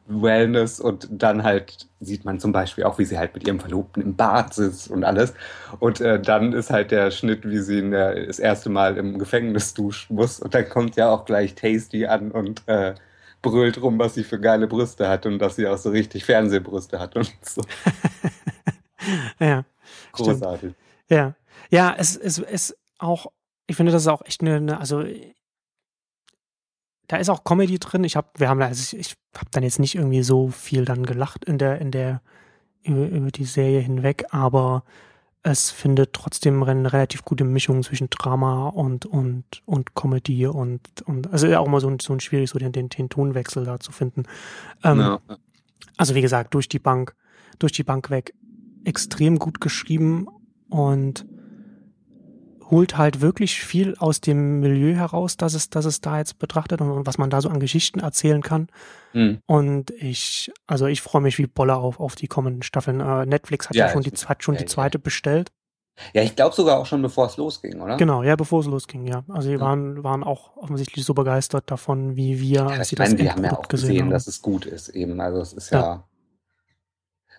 Speaker 2: Wellness und dann halt sieht man zum Beispiel auch, wie sie halt mit ihrem Verlobten im Bad sitzt und alles. Und äh, dann ist halt der Schnitt, wie sie der, das erste Mal im Gefängnis duschen muss. Und dann kommt ja auch gleich Tasty an und äh, brüllt rum, was sie für geile Brüste hat und dass sie auch so richtig Fernsehbrüste hat und so.
Speaker 3: ja.
Speaker 2: Großartig.
Speaker 3: Stimmt. Ja. Ja, es ist es, es auch, ich finde, das ist auch echt eine, eine also da ist auch Comedy drin. Ich habe, wir haben da, also ich, ich habe dann jetzt nicht irgendwie so viel dann gelacht in der, in der, über, über die Serie hinweg, aber es findet trotzdem eine relativ gute Mischung zwischen Drama und, und, und Comedy und, und, also auch mal so ein, so ein schwierig, so den, den, den Tonwechsel da zu finden. Ähm, ja. Also wie gesagt, durch die Bank, durch die Bank weg extrem gut geschrieben und holt halt wirklich viel aus dem Milieu heraus, dass es, dass es da jetzt betrachtet und, und was man da so an Geschichten erzählen kann. Mhm. Und ich, also ich freue mich wie Bolle auf, auf die kommenden Staffeln. Äh, Netflix hat ja, ja schon, die, hat schon ja, die zweite ja. bestellt.
Speaker 2: Ja, ich glaube sogar auch schon bevor es losging, oder?
Speaker 3: Genau, ja, bevor es losging, ja. Also die waren, waren auch offensichtlich so begeistert davon, wie wir,
Speaker 2: ja, als sie das meine, die haben ja auch gesehen, haben. dass es gut ist eben. Also es ist ja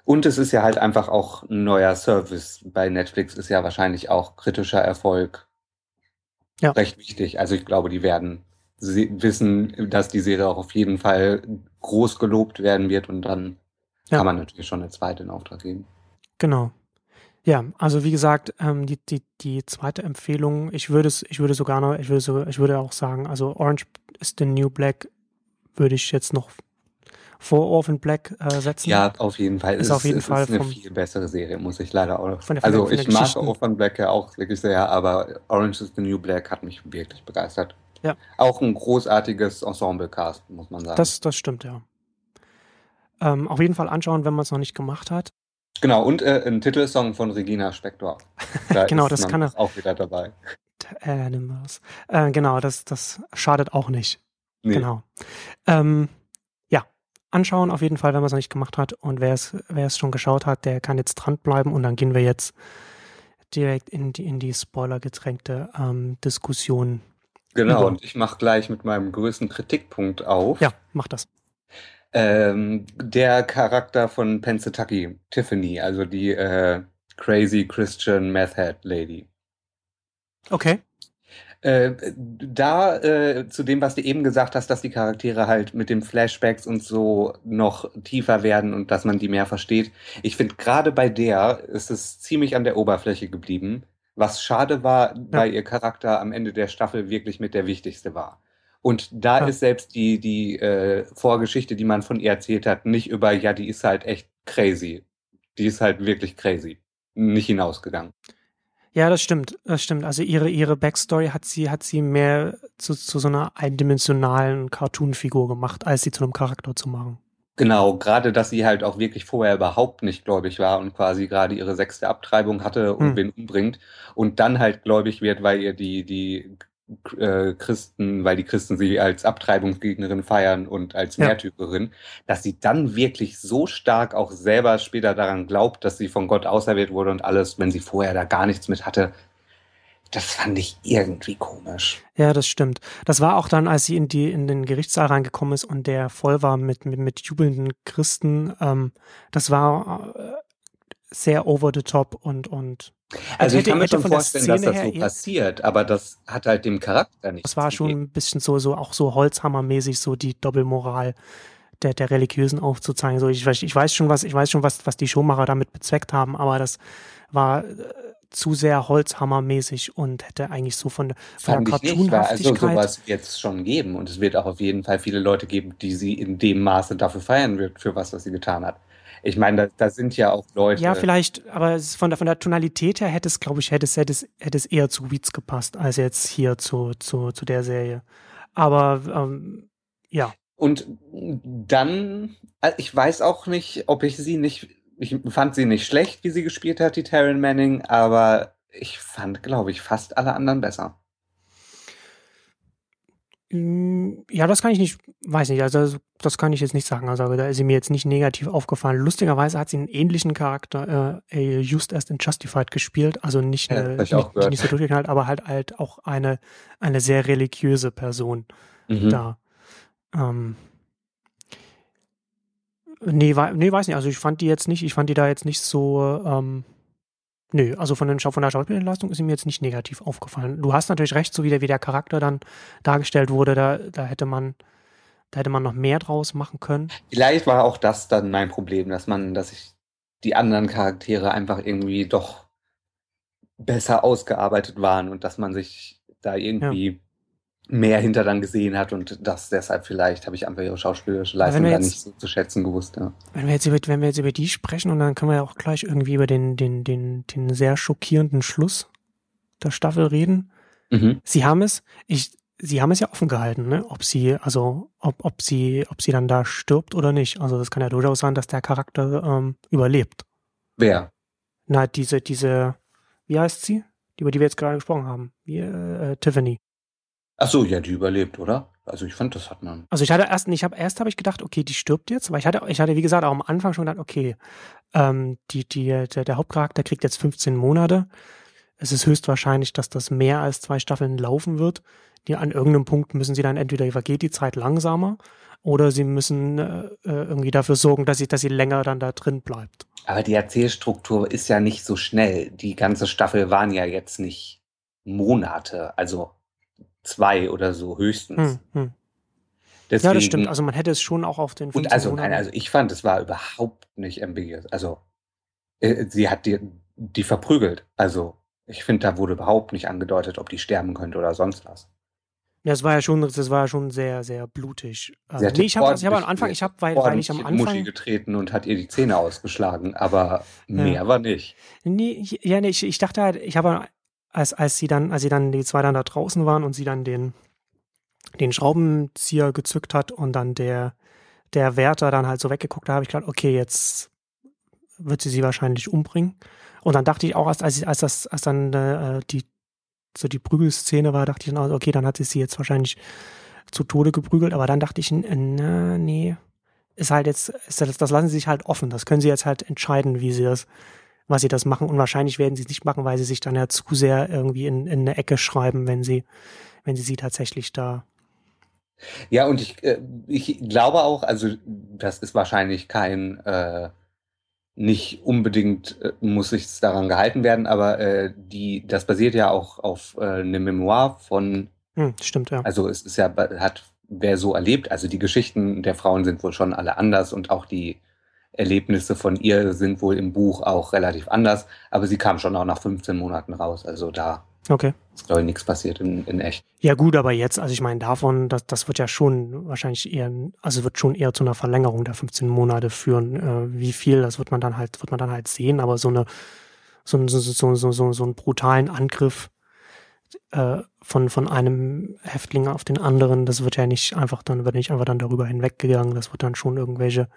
Speaker 2: und es ist ja halt einfach auch ein neuer Service. Bei Netflix ist ja wahrscheinlich auch kritischer Erfolg ja. recht wichtig. Also ich glaube, die werden wissen, dass die Serie auch auf jeden Fall groß gelobt werden wird und dann ja. kann man natürlich schon eine zweite in Auftrag geben.
Speaker 3: Genau. Ja, also wie gesagt, ähm, die, die, die zweite Empfehlung, ich würde es, ich würde sogar noch, ich würde so, ich würde auch sagen, also Orange is the New Black würde ich jetzt noch vor Orphan Black äh, setzen.
Speaker 2: Ja, auf jeden Fall.
Speaker 3: Ist es, auf jeden
Speaker 2: es
Speaker 3: Fall
Speaker 2: ist eine
Speaker 3: vom,
Speaker 2: viel bessere Serie, muss ich leider auch. Von der, von also ich mag Orphan Black ja auch wirklich sehr, aber Orange is the New Black hat mich wirklich begeistert.
Speaker 3: Ja.
Speaker 2: Auch ein großartiges Ensemble-Cast, muss man sagen.
Speaker 3: Das, das stimmt, ja. Ähm, auf jeden Fall anschauen, wenn man es noch nicht gemacht hat.
Speaker 2: Genau, und äh, ein Titelsong von Regina Spektor.
Speaker 3: Da genau, das kann er.
Speaker 2: auch wieder dabei.
Speaker 3: Animals. Äh, genau, das, das schadet auch nicht.
Speaker 2: Nee.
Speaker 3: Genau. Ähm, anschauen, auf jeden Fall, wenn man es noch nicht gemacht hat. Und wer es, wer es schon geschaut hat, der kann jetzt dranbleiben und dann gehen wir jetzt direkt in die, in die spoilergetränkte ähm, Diskussion.
Speaker 2: Genau, über. und ich mache gleich mit meinem größten Kritikpunkt auf.
Speaker 3: Ja, mach das.
Speaker 2: Ähm, der Charakter von Pensataki, Tiffany, also die äh, crazy Christian Meth Head Lady.
Speaker 3: Okay.
Speaker 2: Äh, da äh, zu dem, was du eben gesagt hast, dass die Charaktere halt mit den Flashbacks und so noch tiefer werden und dass man die mehr versteht. Ich finde, gerade bei der ist es ziemlich an der Oberfläche geblieben. Was schade war, ja. weil ihr Charakter am Ende der Staffel wirklich mit der wichtigste war. Und da ja. ist selbst die, die äh, Vorgeschichte, die man von ihr erzählt hat, nicht über, ja, die ist halt echt crazy. Die ist halt wirklich crazy. Nicht hinausgegangen.
Speaker 3: Ja, das stimmt, das stimmt. Also ihre, ihre Backstory hat sie, hat sie mehr zu, zu so einer eindimensionalen Cartoon-Figur gemacht, als sie zu einem Charakter zu machen.
Speaker 2: Genau, gerade dass sie halt auch wirklich vorher überhaupt nicht gläubig war und quasi gerade ihre sechste Abtreibung hatte und hm. wen umbringt und dann halt gläubig wird, weil ihr die, die äh, Christen, weil die Christen sie als Abtreibungsgegnerin feiern und als ja. Märtyrerin, dass sie dann wirklich so stark auch selber später daran glaubt, dass sie von Gott auserwählt wurde und alles, wenn sie vorher da gar nichts mit hatte. Das fand ich irgendwie komisch.
Speaker 3: Ja, das stimmt. Das war auch dann, als sie in die in den Gerichtssaal reingekommen ist und der voll war mit mit, mit jubelnden Christen. Ähm, das war äh, sehr over the top und und
Speaker 2: also, also ich kann mir schon vorstellen, dass das so passiert, aber das hat halt dem Charakter nicht.
Speaker 3: Das war schon ein bisschen so, so auch so Holzhammermäßig, so die Doppelmoral der, der Religiösen aufzuzeigen. So, ich, ich weiß schon, was, ich weiß schon, was, was die Showmacher damit bezweckt haben, aber das war äh, zu sehr Holzhammermäßig und hätte eigentlich so von,
Speaker 2: von der Cartoonhaftigkeit... Also sowas wird es schon geben und es wird auch auf jeden Fall viele Leute geben, die sie in dem Maße dafür feiern wird, für was, was sie getan hat. Ich meine, da, da, sind ja auch Leute.
Speaker 3: Ja, vielleicht, aber von der, von der Tonalität her hätte es, glaube ich, hätte es, hätte, es, hätte es eher zu Weeds gepasst, als jetzt hier zu, zu, zu der Serie. Aber ähm, ja.
Speaker 2: Und dann, äh, ich weiß auch nicht, ob ich sie nicht, ich fand sie nicht schlecht, wie sie gespielt hat, die Taryn Manning, aber ich fand, glaube ich, fast alle anderen besser.
Speaker 3: Mm, ja, das kann ich nicht, weiß nicht, also das kann ich jetzt nicht sagen. Also da ist sie mir jetzt nicht negativ aufgefallen. Lustigerweise hat sie einen ähnlichen Charakter äh, just erst in Justified gespielt, also nicht,
Speaker 2: Ja,
Speaker 3: eine,
Speaker 2: ich
Speaker 3: nicht,
Speaker 2: gehört.
Speaker 3: nicht so durchgeknallt, aber halt halt auch eine, eine sehr religiöse Person
Speaker 2: Mhm.
Speaker 3: da. Ähm, nee, nee, weiß nicht. Also ich fand die jetzt nicht, ich fand die da jetzt nicht so, ähm, nö, also von, den, Schau- von der Schauspielleistung ist mir jetzt nicht negativ aufgefallen. Du hast natürlich recht, so wie der, wie der Charakter dann dargestellt wurde, da, da hätte man, da hätte man noch mehr draus machen können.
Speaker 2: Vielleicht war auch das dann mein Problem, dass man, dass ich die anderen Charaktere einfach irgendwie doch besser ausgearbeitet waren und dass man sich da irgendwie mehr hinter dann gesehen hat und das deshalb vielleicht habe ich einfach ihre schauspielerische Leistung
Speaker 3: jetzt-
Speaker 2: nicht so zu schätzen gewusst. Ja.
Speaker 3: Wenn wir jetzt über, wenn wir jetzt über die sprechen und dann können wir ja auch gleich irgendwie über den, den, den, den sehr schockierenden Schluss der Staffel reden.
Speaker 2: Mhm.
Speaker 3: Sie haben es, ich, sie haben es ja offen gehalten, ne? Ob sie, also, ob, ob sie, ob sie dann da stirbt oder nicht. Also das kann ja durchaus sein, dass der Charakter ähm, überlebt.
Speaker 2: Wer?
Speaker 3: Na, diese, diese, wie heißt sie? Die, über die wir jetzt gerade gesprochen haben. Wie, äh, äh, Tiffany.
Speaker 2: Ach so, ja, die überlebt, oder? Also ich fand, das hat man.
Speaker 3: Also ich hatte erst, ich habe erst habe ich gedacht, okay, die stirbt jetzt, weil ich hatte, ich hatte wie gesagt auch am Anfang schon gedacht, okay, ähm, die, die, der, der Hauptcharakter kriegt jetzt 15 Monate. Es ist höchstwahrscheinlich, dass das mehr als zwei Staffeln laufen wird. Die an irgendeinem Punkt müssen sie dann entweder vergeht die Zeit langsamer oder sie müssen äh, äh, irgendwie dafür sorgen, dass sie, dass sie länger dann da drin bleibt.
Speaker 2: Aber die Erzählstruktur ist ja nicht so schnell. Die ganze Staffel waren ja jetzt nicht Monate, also zwei oder so höchstens.
Speaker 3: Hm, hm. Ja,
Speaker 2: Deswegen,
Speaker 3: das stimmt. Also man hätte es schon auch auf den 15
Speaker 2: und also, nein, also ich fand, es war überhaupt nicht ambiguous. Also äh, sie hat die, die verprügelt. Also ich finde, da wurde überhaupt nicht angedeutet, ob die sterben könnte oder sonst was.
Speaker 3: Ja, das war ja schon, das war ja schon sehr, sehr blutig. Ähm,
Speaker 2: Sie
Speaker 3: nee, ich habe hab am Anfang, ich habe, weil, weil ich am
Speaker 2: in Muschi
Speaker 3: Anfang,
Speaker 2: getreten und hat ihr die Zähne ausgeschlagen, aber
Speaker 3: Ja.
Speaker 2: mehr war nicht.
Speaker 3: Nee, ja, nee, ich, ich dachte halt, ich habe, als, als sie dann, als sie dann, die zwei dann da draußen waren und sie dann den, den Schraubenzieher gezückt hat und dann der, der Wärter dann halt so weggeguckt hat, habe ich gedacht, okay, jetzt wird sie sie wahrscheinlich umbringen. Und dann dachte ich auch, als, als, als das, als dann äh, die, so die Prügelszene war, dachte ich dann, auch, okay, dann hat sie sie jetzt wahrscheinlich zu Tode geprügelt, aber dann dachte ich, na, nee, ist halt jetzt, ist das, das lassen sie sich halt offen. Das können sie jetzt halt entscheiden, wie sie das, was sie das machen. Und wahrscheinlich werden sie es nicht machen, weil sie sich dann ja zu sehr irgendwie in, in eine Ecke schreiben, wenn sie, wenn sie sie tatsächlich da.
Speaker 2: Ja, und ich, äh, ich glaube auch, also das ist wahrscheinlich kein, äh, nicht unbedingt äh, muss sich daran gehalten werden, aber äh, die, das basiert ja auch auf äh, einem Memoir von,
Speaker 3: Hm, stimmt, ja.
Speaker 2: also es ist ja, hat wer so erlebt, also die Geschichten der Frauen sind wohl schon alle anders und auch die Erlebnisse von ihr sind wohl im Buch auch relativ anders, aber sie kam schon auch nach 15 Monaten raus, also da
Speaker 3: Okay.
Speaker 2: ist glaube ich nichts passiert in, in echt.
Speaker 3: Ja, gut, aber jetzt, also ich meine, davon, das, das wird ja schon wahrscheinlich eher, also wird schon eher zu einer Verlängerung der 15 Monate führen. Äh, wie viel, das wird man dann halt, wird man dann halt sehen, aber so eine, so, so, so, so, so, so einen brutalen Angriff äh, von, von einem Häftling auf den anderen, das wird ja nicht einfach dann, wird nicht einfach dann darüber hinweggegangen, das wird dann schon irgendwelche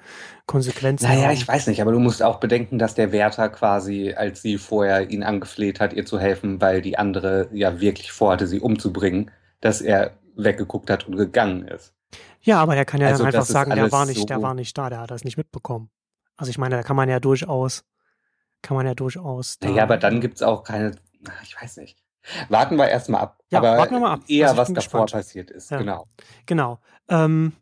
Speaker 3: Konsequenzen
Speaker 2: Naja,
Speaker 3: haben.
Speaker 2: ich weiß nicht, aber du musst auch bedenken, dass der Wärter quasi, als sie vorher ihn angefleht hat, ihr zu helfen, weil die andere ja wirklich vorhatte, sie umzubringen, dass er weggeguckt hat und gegangen ist.
Speaker 3: Ja, aber der kann ja
Speaker 2: Also
Speaker 3: dann einfach sagen, der war nicht,
Speaker 2: so-
Speaker 3: der war nicht da, der hat das nicht mitbekommen. Also ich meine, da kann man ja durchaus, kann man ja durchaus.
Speaker 2: Naja, aber dann gibt's auch keine, ich weiß nicht. Warten wir erstmal ab.
Speaker 3: Ja,
Speaker 2: aber
Speaker 3: warten wir mal ab.
Speaker 2: eher,
Speaker 3: Also
Speaker 2: was
Speaker 3: bin
Speaker 2: davor
Speaker 3: gespannt.
Speaker 2: passiert ist.
Speaker 3: Ja.
Speaker 2: Genau.
Speaker 3: Genau. Ähm,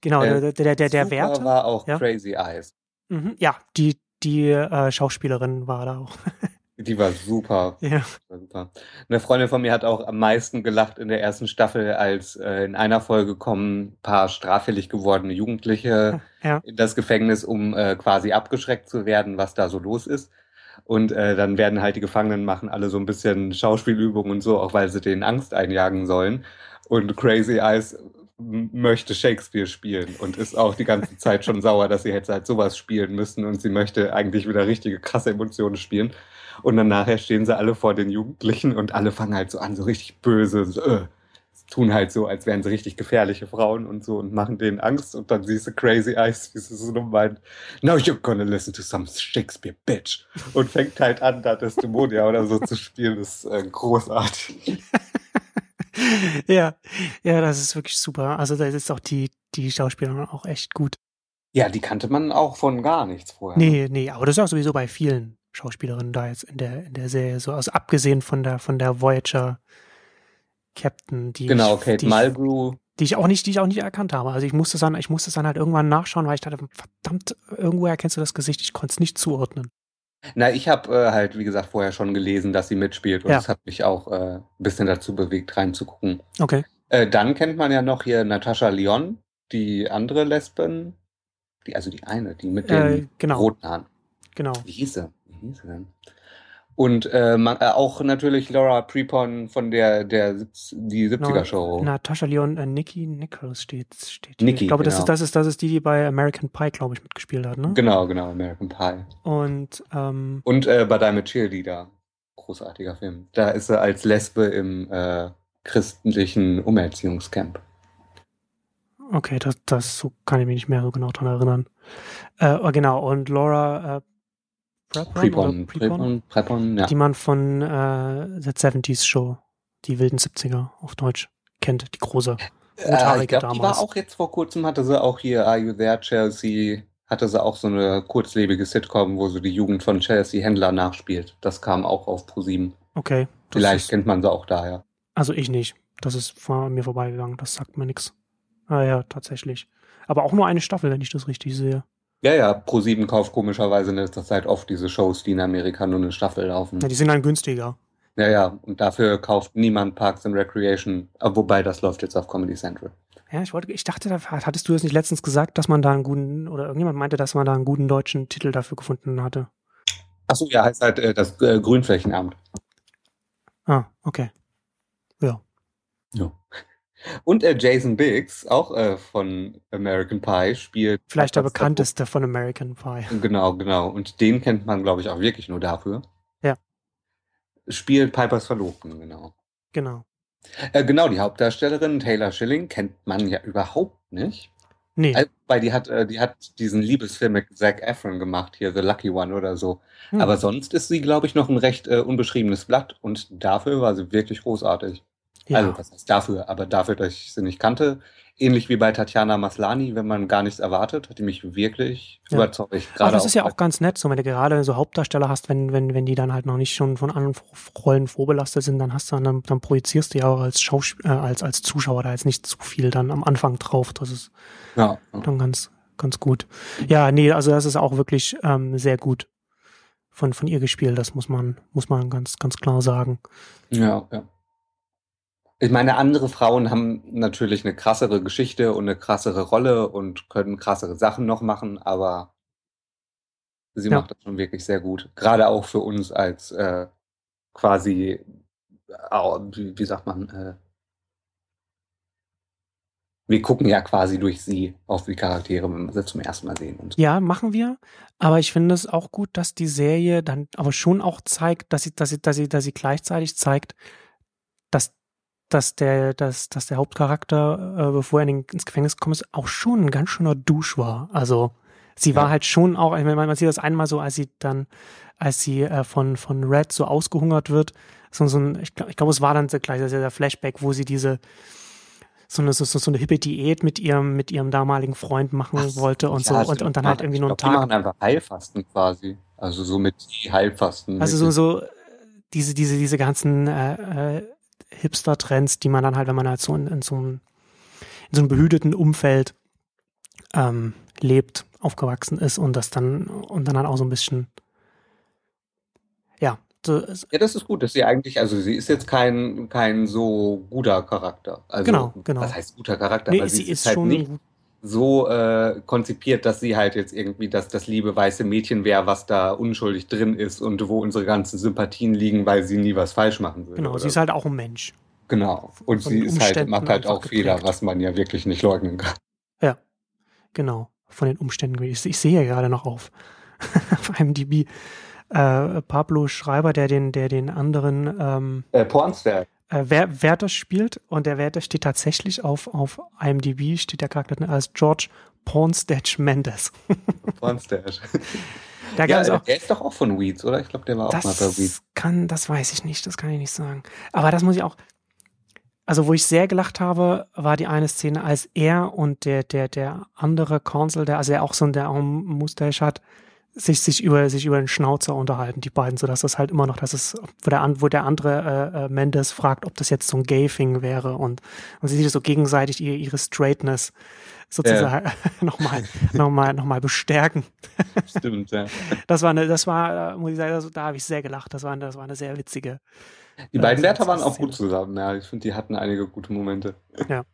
Speaker 3: genau,
Speaker 2: Äh,
Speaker 3: der, der, der, der Wärter.
Speaker 2: war auch
Speaker 3: Ja.
Speaker 2: Crazy Eyes.
Speaker 3: Mhm, ja, die, die äh, Schauspielerin war da auch.
Speaker 2: Die war super.
Speaker 3: ja.
Speaker 2: War super. Eine Freundin von mir hat auch am meisten gelacht in der ersten Staffel, als äh, in einer Folge kommen ein paar straffällig gewordene Jugendliche
Speaker 3: Ja.
Speaker 2: in das Gefängnis, um äh, quasi abgeschreckt zu werden, was da so los ist. Und äh, dann werden halt die Gefangenen machen alle so ein bisschen Schauspielübungen und so, auch weil sie denen Angst einjagen sollen. Und Crazy Eyes möchte Shakespeare spielen und ist auch die ganze Zeit schon sauer, dass sie jetzt halt sowas spielen müssen und sie möchte eigentlich wieder richtige krasse Emotionen spielen. Und dann nachher stehen sie alle vor den Jugendlichen und alle fangen halt so an, so richtig böse. So, äh, tun halt so, als wären sie richtig gefährliche Frauen und so und machen denen Angst und dann siehst du Crazy Eyes, wie sie so nur meint, now you're gonna listen to some Shakespeare, bitch. Und fängt halt an, da Testimonia oder so zu spielen, das ist äh, großartig.
Speaker 3: ja, ja, das ist wirklich super. Also da ist auch die, die Schauspielerin auch echt gut.
Speaker 2: Ja, die kannte man auch von gar nichts vorher.
Speaker 3: Nee, nee, aber das ist auch sowieso bei vielen Schauspielerinnen da jetzt in der, in der Serie, so also abgesehen von der, von der Voyager Captain, die
Speaker 2: Genau,
Speaker 3: ich,
Speaker 2: Kate
Speaker 3: die ich,
Speaker 2: Mulgrew.
Speaker 3: die ich auch nicht, die ich auch nicht erkannt habe. Also ich musste es dann, ich musste dann halt irgendwann nachschauen, weil ich dachte, verdammt, irgendwo erkennst du das Gesicht, ich konnte es nicht zuordnen.
Speaker 2: Na, ich habe äh, halt, wie gesagt, vorher schon gelesen, dass sie mitspielt und
Speaker 3: Ja.
Speaker 2: das hat mich auch äh, ein bisschen dazu bewegt, reinzugucken.
Speaker 3: Okay.
Speaker 2: Äh, dann kennt man ja noch hier Natascha Lyon, die andere Lesben, die, also die eine, die mit den
Speaker 3: Äh, genau,
Speaker 2: roten Haaren.
Speaker 3: genau.
Speaker 2: Wie hieß sie? Wie hieß sie denn? Und äh, man, äh, auch natürlich Laura Prepon von der, der die 70er-Show.
Speaker 3: Natascha Leon, äh, Nikki Nichols steht, steht hier.
Speaker 2: Nikki,
Speaker 3: ich glaube, das,
Speaker 2: genau.
Speaker 3: ist, das, ist, das ist die, die bei American Pie, glaube ich, mitgespielt hat, ne?
Speaker 2: Genau, genau, American Pie.
Speaker 3: Und ähm,
Speaker 2: Und äh, Badai mit Cheerleader. Großartiger Film. Da ist sie als Lesbe im äh, christlichen Umerziehungscamp.
Speaker 3: okay, das, das so kann ich mich nicht mehr so genau dran erinnern. Äh, oh, genau, und Laura äh, Prepon,
Speaker 2: Prepon,
Speaker 3: Prepon,
Speaker 2: ja.
Speaker 3: die man von äh, The 70s Show, die wilden 70er auf Deutsch, kennt, die große.
Speaker 2: Äh, ich glaube, die war auch jetzt vor kurzem, hatte sie auch hier Are You There, Chelsea, hatte sie auch so eine kurzlebige Sitcom, wo sie die Jugend von Chelsea Händler nachspielt. Das kam auch auf ProSieben.
Speaker 3: Okay. das
Speaker 2: Vielleicht
Speaker 3: Ist,
Speaker 2: kennt man sie auch daher.
Speaker 3: also ich nicht. Das ist vor mir vorbeigegangen, das sagt mir nichts. Ah ja, tatsächlich. Aber auch nur eine Staffel, wenn ich das richtig sehe.
Speaker 2: Ja, ja, ProSieben kauft komischerweise in letzter Zeit oft diese Shows, die in Amerika nur eine Staffel laufen.
Speaker 3: Ja, die sind dann günstiger.
Speaker 2: Ja, ja, und dafür kauft niemand Parks and Recreation, äh, wobei das läuft jetzt auf Comedy Central.
Speaker 3: Ja, ich wollte, ich dachte, da hattest du das nicht letztens gesagt, dass man da einen guten, oder irgendjemand meinte, dass man da einen guten deutschen Titel dafür gefunden hatte.
Speaker 2: Achso, ja, heißt halt äh, das äh, Grünflächenamt.
Speaker 3: Ah, okay. Ja.
Speaker 2: Ja. Und äh, Jason Biggs, auch äh, von American Pie, spielt.
Speaker 3: Vielleicht der bekannteste von American Pie.
Speaker 2: Genau, genau. Und den kennt man, glaube ich, auch wirklich nur dafür.
Speaker 3: Ja.
Speaker 2: Spielt Pipers Verlobten, genau.
Speaker 3: Genau.
Speaker 2: Äh, genau, die Hauptdarstellerin Taylor Schilling kennt man ja überhaupt nicht.
Speaker 3: Nee.
Speaker 2: Weil die hat, äh, die hat diesen Liebesfilm mit Zac Efron gemacht, hier The Lucky One oder so.
Speaker 3: Hm.
Speaker 2: Aber sonst ist sie, glaube ich, noch ein recht äh, unbeschriebenes Blatt und dafür war sie wirklich großartig.
Speaker 3: Ja.
Speaker 2: Also, was heißt dafür? Aber dafür, dass ich sie nicht kannte, ähnlich wie bei Tatjana Maslani, wenn man gar nichts erwartet, hat die mich wirklich
Speaker 3: Ja.
Speaker 2: überzeugt.
Speaker 3: Aber
Speaker 2: Gerade
Speaker 3: das ist ja auch ganz nett, so wenn du gerade so Hauptdarsteller hast, wenn, wenn, wenn die dann halt noch nicht schon von anderen Rollen vorbelastet sind, dann hast du dann, dann projizierst du ja auch als äh, als, als Zuschauer da jetzt nicht zu viel dann am Anfang drauf. Das ist
Speaker 2: ja.
Speaker 3: dann ganz, ganz gut. Ja, nee, also das ist auch wirklich ähm, sehr gut von, von ihr gespielt, das muss man, muss man ganz, ganz klar sagen.
Speaker 2: ja, ja. Ich meine, andere Frauen haben natürlich eine krassere Geschichte und eine krassere Rolle und können krassere Sachen noch machen, aber sie
Speaker 3: Ja.
Speaker 2: macht das schon wirklich sehr gut. Gerade auch für uns als äh, quasi, au- wie, wie sagt man, äh, wir gucken ja quasi durch sie auf die Charaktere, wenn wir sie zum ersten Mal sehen. Und so.
Speaker 3: Ja, machen wir. Aber ich finde es auch gut, dass die Serie dann aber schon auch zeigt, dass sie, dass sie, dass sie, dass sie gleichzeitig zeigt, dass, dass der, dass, dass der Hauptcharakter, äh, bevor er in den, ins Gefängnis gekommen ist, auch schon ein ganz schöner Dusch war. Also, sie war
Speaker 2: Ja.
Speaker 3: halt schon auch, ich meine, man sieht das einmal so, als sie dann, als sie äh, von, von Red so ausgehungert wird, so, so ein, ich glaube, ich glaub, es war dann gleich der Flashback, wo sie diese, so eine, so, so eine hippe Diät mit ihrem, mit ihrem damaligen Freund machen
Speaker 2: Ach,
Speaker 3: wollte und
Speaker 2: ja,
Speaker 3: so und, und dann halt irgendwie nur einen
Speaker 2: glaub, Die machen
Speaker 3: Tag.
Speaker 2: einfach Heilfasten quasi. Also so mit Heilfasten.
Speaker 3: Also so, so diese, diese, diese ganzen äh, äh, Hipster-Trends, die man dann halt, wenn man halt so in, in so einem, in so einem behüteten Umfeld ähm, lebt, aufgewachsen ist und das dann und dann halt auch so ein bisschen ja, es-
Speaker 2: Ja, das ist gut, dass sie eigentlich, also sie ist jetzt kein, kein so guter Charakter. Also,
Speaker 3: Genau, genau.
Speaker 2: Was heißt guter Charakter?
Speaker 3: nee,
Speaker 2: Aber
Speaker 3: sie ist
Speaker 2: halt
Speaker 3: schon
Speaker 2: nicht
Speaker 3: gut.
Speaker 2: So äh, konzipiert, dass sie halt jetzt irgendwie das, das liebe weiße Mädchen wäre, was da unschuldig drin ist und wo unsere ganzen Sympathien liegen, weil sie nie was falsch machen würde.
Speaker 3: Genau,
Speaker 2: oder
Speaker 3: sie ist halt auch ein Mensch.
Speaker 2: Genau. Und
Speaker 3: von
Speaker 2: sie ist halt, macht halt auch Fehler,
Speaker 3: geprägt.
Speaker 2: was man ja wirklich nicht leugnen kann.
Speaker 3: Genau, von den Umständen. Ich, ich sehe ja gerade noch auf, auf IMDb äh, Pablo Schreiber, der den, der den anderen ähm,
Speaker 2: Äh, Pornstar.
Speaker 3: Äh, wer, wer das spielt. Und der Wärter steht tatsächlich auf, auf IMDb, steht der Charakter als George Pornstache Mendes.
Speaker 2: Pornstache.
Speaker 3: Da
Speaker 2: ja,
Speaker 3: auch,
Speaker 2: der ist doch auch von Weeds, oder? Ich glaube, der war auch mal bei
Speaker 3: das
Speaker 2: Weeds.
Speaker 3: kann, das weiß ich nicht, das kann ich nicht sagen. Aber das muss ich auch, also wo ich sehr gelacht habe, war die eine Szene, als er und der, der, der andere Consul, der, also der auch so ein, der auch einen Mustache hat, sich, sich über, sich über den Schnauzer unterhalten, die beiden, so dass das halt immer noch, dass es, wo der, wo der andere äh, äh, Mendes fragt, ob das jetzt so ein Gay-Thing wäre und, und sie sich so gegenseitig ihre, ihre Straightness sozusagen nochmal, nochmal, nochmal bestärken.
Speaker 2: Stimmt, ja.
Speaker 3: Das war eine, das war, äh, muss ich sagen, das, da habe ich sehr gelacht. Das war, eine- das war eine sehr witzige.
Speaker 2: Die beiden
Speaker 3: Ja,
Speaker 2: Wärter waren auch gut zusammen, ja. Ich finde, die hatten einige gute Momente.
Speaker 3: Ja.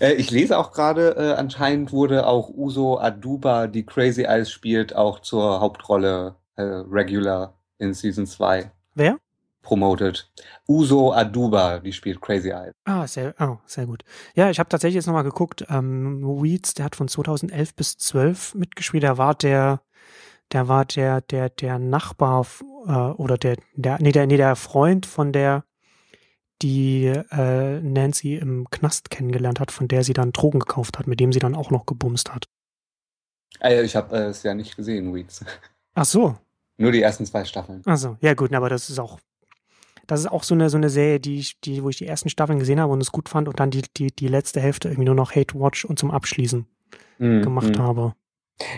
Speaker 2: Äh, ich lese auch gerade, äh, anscheinend wurde auch Uso Aduba, die Crazy Eyes spielt, auch zur Hauptrolle äh, Regular in Season 2
Speaker 3: Wer?
Speaker 2: promoted. Uso Aduba, die spielt Crazy Eyes.
Speaker 3: Ah, sehr, oh, sehr gut. Ja, ich habe tatsächlich jetzt nochmal geguckt. Ähm, Weeds, der hat von 2011 bis 12 mitgespielt. Der war der, der war der, der, der Nachbar äh, oder der, der, nee, der, nee, der Freund von der, die äh, Nancy im Knast kennengelernt hat, von der sie dann Drogen gekauft hat, mit dem sie dann auch noch gebumst hat.
Speaker 2: Äh, ich habe äh, es ja nicht gesehen, Weeds.
Speaker 3: Ach so,
Speaker 2: Nur die ersten zwei Staffeln.
Speaker 3: ach so. Ja gut, aber das ist auch, das ist auch so eine, so eine Serie, die ich, die, wo ich die ersten Staffeln gesehen habe und es gut fand und dann die, die, die letzte Hälfte irgendwie nur noch Hate Watch und zum Abschließen
Speaker 2: Mhm,
Speaker 3: gemacht
Speaker 2: mhm.
Speaker 3: habe.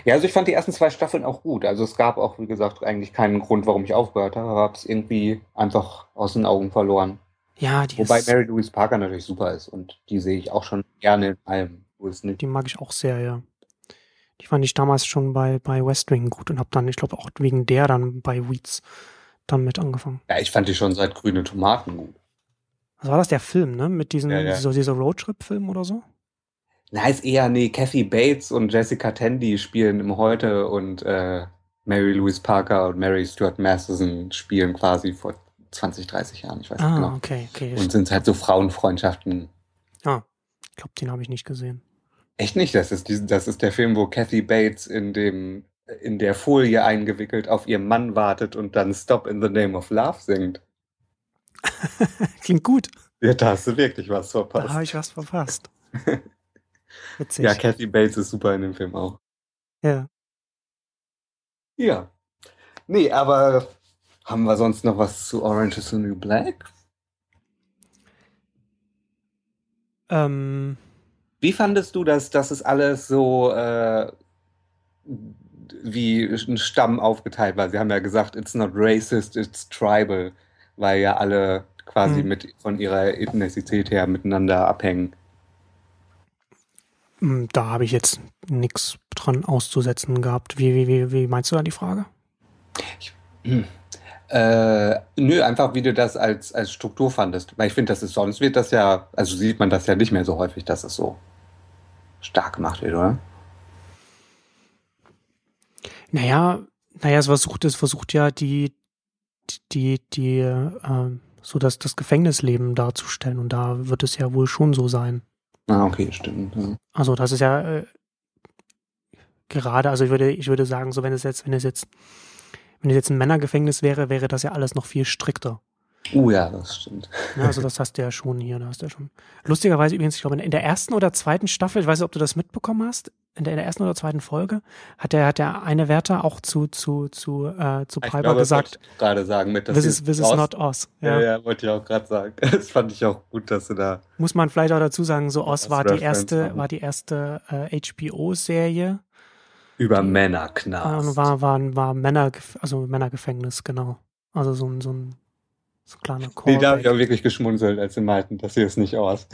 Speaker 2: Ja, also ich fand die ersten zwei Staffeln auch gut. Also es gab auch, wie gesagt, eigentlich keinen Grund, warum ich aufgehört habe. Habe es irgendwie einfach aus den Augen verloren.
Speaker 3: Ja, die,
Speaker 2: Wobei
Speaker 3: ist,
Speaker 2: Mary Louise Parker natürlich super ist und die sehe ich auch schon gerne in allem. Wo es nicht.
Speaker 3: die mag ich auch sehr, ja. Die fand ich damals schon bei, bei West Wing gut und habe dann, ich glaube, auch wegen der dann bei Weeds dann mit angefangen.
Speaker 2: Ja, ich fand die schon seit grüne Tomaten gut.
Speaker 3: Was war das, der Film, ne? Mit diesem,
Speaker 2: Ja, ja.
Speaker 3: so dieser Roadtrip-Film oder so?
Speaker 2: Na, ist eher, nee, Kathy Bates und Jessica Tandy spielen im Heute und äh, Mary Louise Parker und Mary Stuart Masterson spielen quasi vor 20, 30 Jahren, ich weiß nicht
Speaker 3: Ah,
Speaker 2: genau.
Speaker 3: okay, okay.
Speaker 2: Und sind halt so Frauenfreundschaften.
Speaker 3: ah, ich glaube, den habe ich nicht gesehen.
Speaker 2: Echt nicht, das ist, diesen- das ist der Film, wo Kathy Bates in dem in der Folie eingewickelt auf ihren Mann wartet und dann Stop in the Name of Love singt.
Speaker 3: Klingt gut.
Speaker 2: Ja, da hast du wirklich was
Speaker 3: Da habe
Speaker 2: verpasst.
Speaker 3: ich was verpasst. Witzig.
Speaker 2: Ja, Kathy Bates ist super in dem Film auch.
Speaker 3: ja.
Speaker 2: Ja. Nee, aber haben wir sonst noch was zu Orange is the New Black?
Speaker 3: Ähm,
Speaker 2: Wie fandest du das, dass es alles so äh, wie ein Stamm aufgeteilt war? Sie haben ja gesagt, it's not racist, it's tribal, weil ja alle quasi
Speaker 3: Hm.
Speaker 2: mit von ihrer Ethnizität her miteinander abhängen.
Speaker 3: m, da habe ich jetzt nichts dran auszusetzen gehabt. Wie, wie, wie, wie meinst du da die Frage?
Speaker 2: Hm. Äh, nö, einfach wie du das als, als Struktur fandest. Weil ich finde, das ist sonst wird das ja, also sieht man das ja nicht mehr so häufig, dass es so stark gemacht wird, oder?
Speaker 3: Naja, naja, es versucht, es versucht ja die, die, die, äh, so das, das Gefängnisleben darzustellen und da wird es ja wohl schon so sein.
Speaker 2: Ah, okay, stimmt. Ja.
Speaker 3: Also das ist ja äh, gerade, also ich würde, ich würde sagen, so wenn es jetzt, wenn es jetzt, wenn es jetzt ein Männergefängnis wäre, wäre das ja alles noch viel strikter.
Speaker 2: Uh, ja, das stimmt.
Speaker 3: Ja, also das hast du ja schon hier, da hast du ja schon. Lustigerweise übrigens, ich glaube, in der ersten oder zweiten Staffel, ich weiß nicht, ob du das mitbekommen hast, in der, in der ersten oder zweiten Folge hat der, hat der eine Wärter auch zu, zu, zu, äh, zu
Speaker 2: Ich
Speaker 3: Piper
Speaker 2: glaube, das
Speaker 3: gesagt,
Speaker 2: wollte ich gerade sagen, mit dass
Speaker 3: this is, this is not us.
Speaker 2: Ja,
Speaker 3: Ja.
Speaker 2: ja, wollte ich auch gerade sagen. Das fand ich auch gut, dass du da.
Speaker 3: Muss man vielleicht auch dazu sagen, so Oz war die erste, war die erste äh, HBO-Serie
Speaker 2: Über
Speaker 3: äh,
Speaker 2: Männerknast.
Speaker 3: und war, war, war Männer, also Männergefängnis, genau. Also so ein, so ein, so ein kleiner
Speaker 2: Nee, da habe ich auch wirklich geschmunzelt, als sie meinten, das hier ist nicht aus.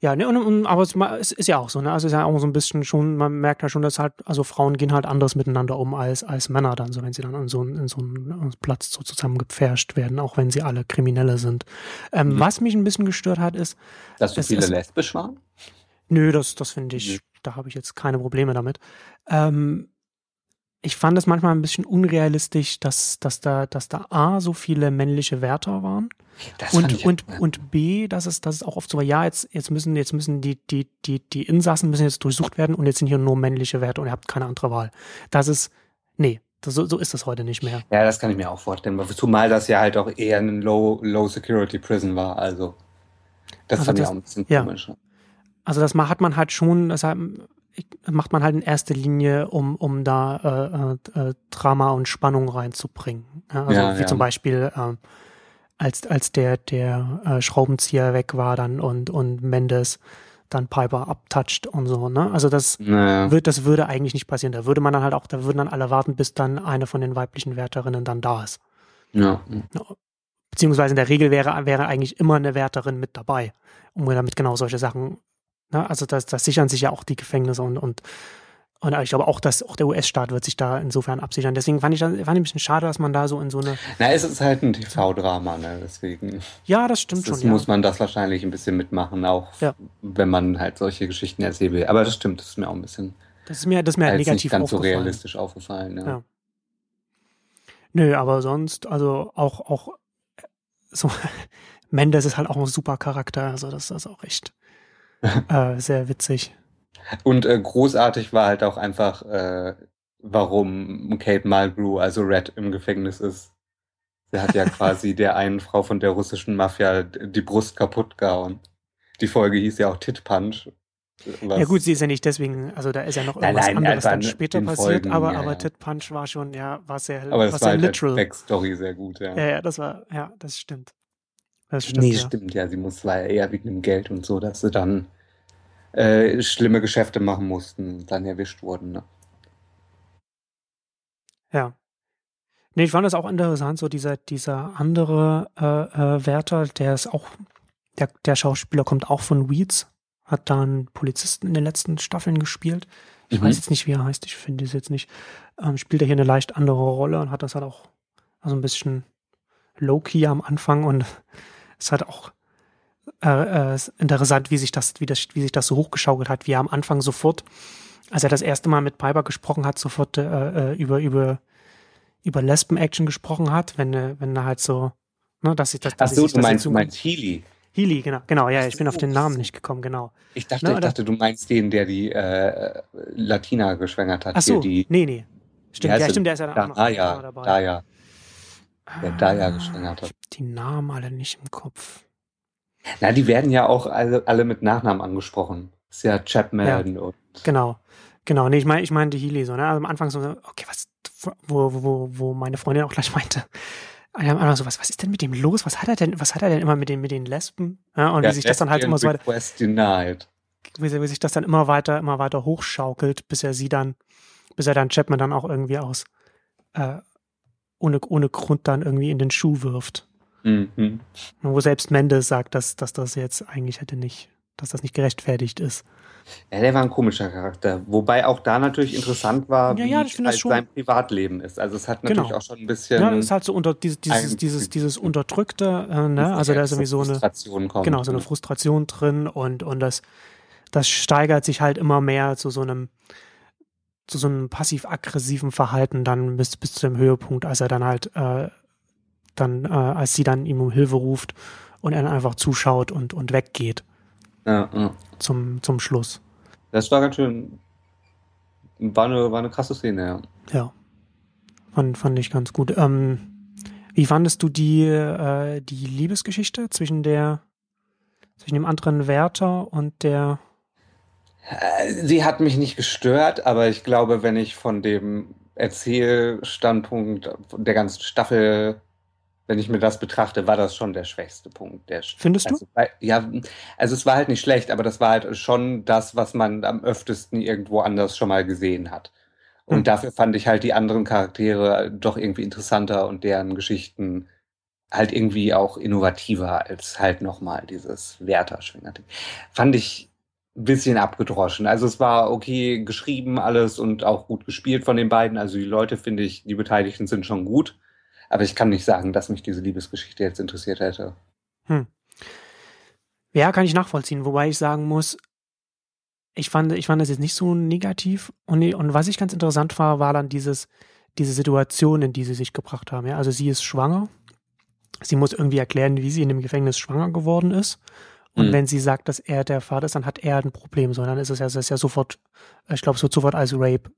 Speaker 3: Ja, ne, und, und, aber es, ist ja auch so, ne? Also es ist ja auch so ein bisschen schon, man merkt ja schon, dass halt, also Frauen gehen halt anders miteinander um als, als Männer dann, so wenn sie dann in so, in so einen Platz so zusammengepfercht werden, auch wenn sie alle Kriminelle sind. Ähm,
Speaker 2: Mhm.
Speaker 3: Was mich ein bisschen gestört hat, ist,
Speaker 2: Dass so viele
Speaker 3: es-
Speaker 2: lesbisch waren?
Speaker 3: nö, das, das finde ich. Da habe ich jetzt keine Probleme damit. Ähm, ich fand es manchmal ein bisschen unrealistisch, dass, dass da, dass da A, so viele männliche Wärter waren.
Speaker 2: Das
Speaker 3: und,
Speaker 2: ich
Speaker 3: und,
Speaker 2: ja.
Speaker 3: und B, dass es, dass es auch oft so war, ja, jetzt, jetzt müssen, jetzt müssen die, die, die, die Insassen müssen jetzt durchsucht werden und jetzt sind hier nur männliche Werte und ihr habt keine andere Wahl. Das ist, nee, Das, so, so ist das heute nicht mehr.
Speaker 2: Ja, das kann ich mir auch vorstellen. Zumal das ja halt auch eher ein Low, Low Security Prison war. Also, das
Speaker 3: Also
Speaker 2: fand ich auch ein bisschen
Speaker 3: ja.
Speaker 2: komisch.
Speaker 3: Also das hat man halt schon, das macht man halt in erster Linie, um, um da äh, äh, äh, Drama und Spannung reinzubringen. Ja, also
Speaker 2: Ja,
Speaker 3: wie
Speaker 2: ja.
Speaker 3: zum Beispiel, ähm, als, als der, der äh, Schraubenzieher weg war dann und, und Mendes dann Piper abtoucht und so, ne? Also das
Speaker 2: Naja.
Speaker 3: wird, das würde eigentlich nicht passieren. Da würde man dann halt auch, da würden dann alle warten, bis dann eine von den weiblichen Wärterinnen dann da ist.
Speaker 2: Ja.
Speaker 3: Beziehungsweise in der Regel wäre, wäre eigentlich immer eine Wärterin mit dabei, um damit genau solche Sachen, ne? also das, das sichern sich ja auch die Gefängnisse und, und, und ich glaube auch, dass auch der US-Staat wird sich da insofern absichern. Deswegen fand ich, fand ich ein bisschen schade, dass man da so in so eine,
Speaker 2: Na, es ist halt ein TV-Drama, ne? Deswegen
Speaker 3: ja, das stimmt
Speaker 2: das
Speaker 3: schon, ja.
Speaker 2: muss man das wahrscheinlich ein bisschen mitmachen, auch
Speaker 3: Ja.
Speaker 2: wenn man halt solche Geschichten erzählen will. Aber das stimmt, das ist mir auch ein bisschen
Speaker 3: Das ist mir, das ist mir halt negativ
Speaker 2: nicht ganz so realistisch aufgefallen. Ja.
Speaker 3: Ja. Nö, aber sonst, also auch, auch äh, so, Mendes ist halt auch ein super Charakter, also das ist auch echt äh, sehr witzig.
Speaker 2: Und äh, großartig war halt auch einfach, äh, warum Kate Mulgrew, also Red, im Gefängnis ist. Sie hat ja quasi der einen Frau von der russischen Mafia die Brust kaputt gehauen. Die Folge hieß ja auch Tit Punch. was-
Speaker 3: Ja gut, sie ist ja nicht deswegen, also da ist ja noch
Speaker 2: Nein,
Speaker 3: irgendwas
Speaker 2: nein,
Speaker 3: anderes
Speaker 2: einfach
Speaker 3: dann später passiert,
Speaker 2: Folgen,
Speaker 3: aber,
Speaker 2: ja,
Speaker 3: aber
Speaker 2: ja.
Speaker 3: Tit Punch war schon, ja, war sehr,
Speaker 2: aber
Speaker 3: war
Speaker 2: das war
Speaker 3: sehr
Speaker 2: halt als
Speaker 3: literal.
Speaker 2: Backstory sehr gut, ja.
Speaker 3: Ja, ja, das war, ja, das stimmt. Das stimmt,
Speaker 2: nee,
Speaker 3: ja.
Speaker 2: stimmt, ja. Sie muss, war ja eher wegen dem Geld und so, dass sie dann äh, schlimme Geschäfte machen mussten und dann erwischt wurden. Ne?
Speaker 3: Ja. Nee, ich fand das auch interessant, so dieser, dieser andere äh, äh, Wärter, der ist auch, der, der Schauspieler kommt auch von Weeds, hat da einen Polizisten in den letzten Staffeln gespielt. Ich
Speaker 2: Mhm.
Speaker 3: weiß jetzt nicht, wie er heißt, ich finde es jetzt nicht. Ähm, spielt er hier eine leicht andere Rolle und hat das halt auch also ein bisschen low-key am Anfang und es hat auch äh, äh, ist interessant, wie sich das, wie das, wie sich das so hochgeschaukelt hat, wie er am Anfang sofort, als er das erste Mal mit Piper gesprochen hat, sofort äh, äh, über, über, über Lesben-Action gesprochen hat, wenn, äh, wenn er halt so, ne, dass sich das,
Speaker 2: Ach
Speaker 3: dass
Speaker 2: so,
Speaker 3: sich
Speaker 2: du meinst, du meinst Healy.
Speaker 3: Healy, genau, genau, ja,
Speaker 2: Ach
Speaker 3: ich bin auf
Speaker 2: so,
Speaker 3: den
Speaker 2: ach
Speaker 3: Namen
Speaker 2: so.
Speaker 3: nicht gekommen, genau.
Speaker 2: Ich dachte,
Speaker 3: Na,
Speaker 2: ich dachte, du meinst den, der die äh, Latina geschwängert hat.
Speaker 3: Ach so,
Speaker 2: die,
Speaker 3: nee, nee. Stimmt, ja, stimmt, der ist ja da auch noch
Speaker 2: ah,
Speaker 3: auch
Speaker 2: ja,
Speaker 3: dabei.
Speaker 2: da ja. Der
Speaker 3: Ah,
Speaker 2: geschwängert hat.
Speaker 3: Ich hab die Namen alle nicht im Kopf.
Speaker 2: Na, die werden ja auch alle, alle mit Nachnamen angesprochen. Ist ja Chapman und
Speaker 3: Genau. Genau, nee, ich meine, ich meinte Healy so, ne? Also am Anfang so, okay, was, wo, wo, wo meine Freundin auch gleich meinte, am Anfang so, was, was ist denn mit dem los? Was hat er denn, was hat er denn immer mit den, mit den Lesben? Ja, und
Speaker 2: Ja,
Speaker 3: wie sich das dann halt immer so weiter,
Speaker 2: denied.
Speaker 3: wie, sich- wie sich das dann immer weiter, immer weiter hochschaukelt, bis er sie dann, bis er dann Chapman dann auch irgendwie aus, äh, ohne, ohne Grund dann irgendwie in den Schuh wirft.
Speaker 2: Mhm.
Speaker 3: Wo selbst Mendes sagt, dass, dass das jetzt eigentlich hätte nicht, dass das nicht gerechtfertigt ist.
Speaker 2: Ja, der war ein komischer Charakter. Wobei auch da natürlich interessant war,
Speaker 3: Ja,
Speaker 2: wie
Speaker 3: ja,
Speaker 2: halt sein Privatleben ist. Also es hat natürlich
Speaker 3: Genau.
Speaker 2: auch schon ein bisschen
Speaker 3: Ja, das ist halt so unter dieses, dieses, dieses, dieses Unterdrückte, äh, ne? Also da ist irgendwie so eine,
Speaker 2: Frustration kommt.
Speaker 3: genau, so eine Frustration drin und, und das, das steigert sich halt immer mehr zu so einem, zu so einem passiv-aggressiven Verhalten dann bis, bis zu dem Höhepunkt, als er dann halt, äh, dann, äh, als sie dann ihm um Hilfe ruft und er dann einfach zuschaut und, und weggeht
Speaker 2: ja, ja.
Speaker 3: zum, zum Schluss.
Speaker 2: Das war ganz schön. War eine, war eine krasse Szene, ja.
Speaker 3: Ja. Fand, fand ich ganz gut. Ähm, wie fandest du die, äh, die Liebesgeschichte zwischen der, zwischen dem anderen Wärter und der,
Speaker 2: Sie hat mich nicht gestört, aber ich glaube, wenn ich von dem Erzählstandpunkt der ganzen Staffel, wenn ich mir das betrachte, war das schon der schwächste Punkt. Der,
Speaker 3: Findest du?
Speaker 2: also, weil- Ja, also es war halt nicht schlecht, aber das war halt schon das, was man am öftesten irgendwo anders schon mal gesehen hat. Und
Speaker 3: Hm.
Speaker 2: dafür fand ich halt die anderen Charaktere doch irgendwie interessanter und deren Geschichten halt irgendwie auch innovativer als halt nochmal dieses Wärter-Schwinger-Ding. Fand ich bisschen abgedroschen. Also es war okay geschrieben alles und auch gut gespielt von den beiden. Also die Leute, finde ich, die Beteiligten sind schon gut. Aber ich kann nicht sagen, dass mich diese Liebesgeschichte jetzt interessiert hätte.
Speaker 3: ja, kann ich nachvollziehen, wobei ich sagen muss, ich fand, ich fand das jetzt nicht so negativ und, und was ich ganz interessant war, war dann dieses, diese Situation, in die sie sich gebracht haben. Ja? Also sie ist schwanger. Sie muss irgendwie erklären, wie sie in dem Gefängnis schwanger geworden ist. Und
Speaker 2: Mhm.
Speaker 3: wenn sie sagt, dass er der Vater ist, dann hat er ein Problem. So, dann ist es ja, es ist ja sofort, ich glaube, es wird sofort als Rape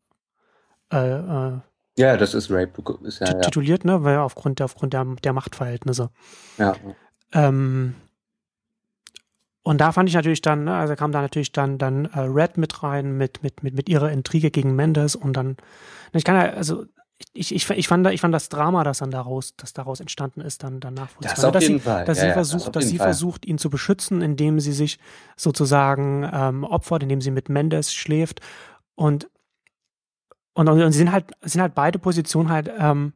Speaker 3: äh, äh,
Speaker 2: Ja, das ist Rape. Ist ja, ja.
Speaker 3: tituliert, ne? Weil aufgrund der, aufgrund der, der Machtverhältnisse.
Speaker 2: ja.
Speaker 3: Ähm, und da fand ich natürlich dann, ne, also kam da natürlich dann, dann äh, Red mit rein, mit, mit, mit, mit ihrer Intrige gegen Mendes und dann, ich kann ja, also ich, ich, ich, fand, ich fand das Drama, das dann daraus, das daraus entstanden ist, dann, nachvollziehbar.
Speaker 2: Das auf
Speaker 3: dass
Speaker 2: jeden
Speaker 3: sie,
Speaker 2: Fall.
Speaker 3: Dass
Speaker 2: Ja,
Speaker 3: sie
Speaker 2: ja, das
Speaker 3: versucht,
Speaker 2: auf
Speaker 3: dass sie
Speaker 2: Fall.
Speaker 3: versucht, ihn zu beschützen, indem sie sich sozusagen ähm, opfert, indem sie mit Mendes schläft und und, und sie sind halt, sind halt beide Positionen halt, ähm,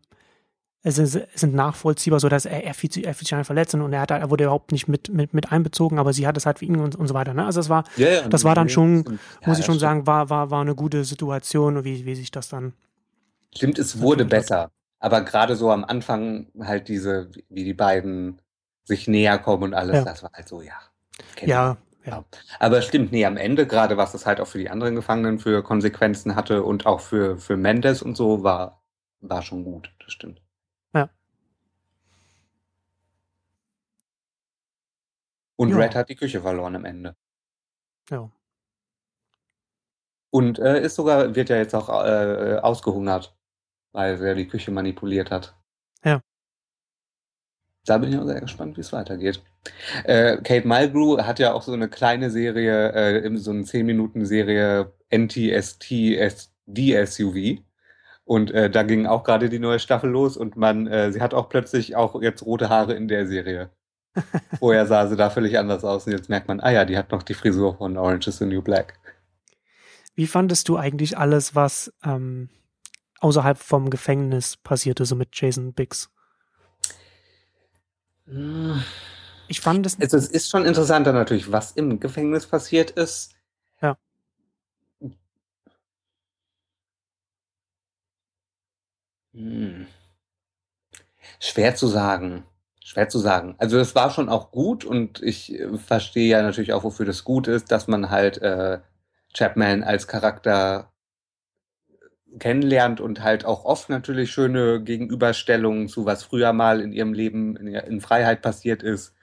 Speaker 3: es ist, es sind nachvollziehbar, so dass er, er fühlt sich, er fühlt sich halt verletzt und er hat, halt- er wurde überhaupt nicht mit, mit, mit einbezogen, aber sie hat es halt für ihn und, und so weiter. Ne? Also es war,
Speaker 2: Ja, ja,
Speaker 3: das war dann schon.
Speaker 2: Ja,
Speaker 3: muss ich
Speaker 2: das
Speaker 3: schon
Speaker 2: stimmt.
Speaker 3: sagen, war, war, war eine gute Situation, wie, wie sich das dann.
Speaker 2: Stimmt, es wurde besser. Aber gerade so am Anfang halt diese, wie die beiden sich näher kommen und alles,
Speaker 3: Ja.
Speaker 2: das war halt so, ja.
Speaker 3: Ja, ja.
Speaker 2: Aber stimmt, nee, am Ende, gerade was es halt auch für die anderen Gefangenen für Konsequenzen hatte und auch für, für Mendes und so, war, war schon gut, das stimmt.
Speaker 3: Ja.
Speaker 2: Und
Speaker 3: Ja.
Speaker 2: Red hat die Küche verloren am Ende.
Speaker 3: Ja.
Speaker 2: Und äh, ist sogar, wird ja jetzt auch äh, ausgehungert, weil er die Küche manipuliert hat.
Speaker 3: Ja.
Speaker 2: Da bin ich auch sehr gespannt, wie es weitergeht. Äh, Kate Mulgrew hat ja auch so eine kleine Serie, äh, so eine 10-Minuten-Serie NTST-DSUV. Und äh, da ging auch gerade die neue Staffel los und man, äh, sie hat auch plötzlich auch jetzt rote Haare in der Serie. Vorher sah sie da völlig anders aus und jetzt merkt man, ah ja, die hat noch die Frisur von Orange is the New Black.
Speaker 3: Wie fandest du eigentlich alles, was ähm, außerhalb vom Gefängnis passierte, so mit Jason Biggs? Ich fand es.
Speaker 2: Also es ist schon interessanter natürlich, was im Gefängnis passiert ist.
Speaker 3: Ja.
Speaker 2: Hm. Schwer zu sagen. Schwer zu sagen. Also es war schon auch gut und ich äh, verstehe ja natürlich auch, wofür das gut ist, dass man halt äh, Chapman als Charakter kennenlernt und halt auch oft natürlich schöne Gegenüberstellungen zu was früher mal in ihrem Leben in, in Freiheit passiert ist,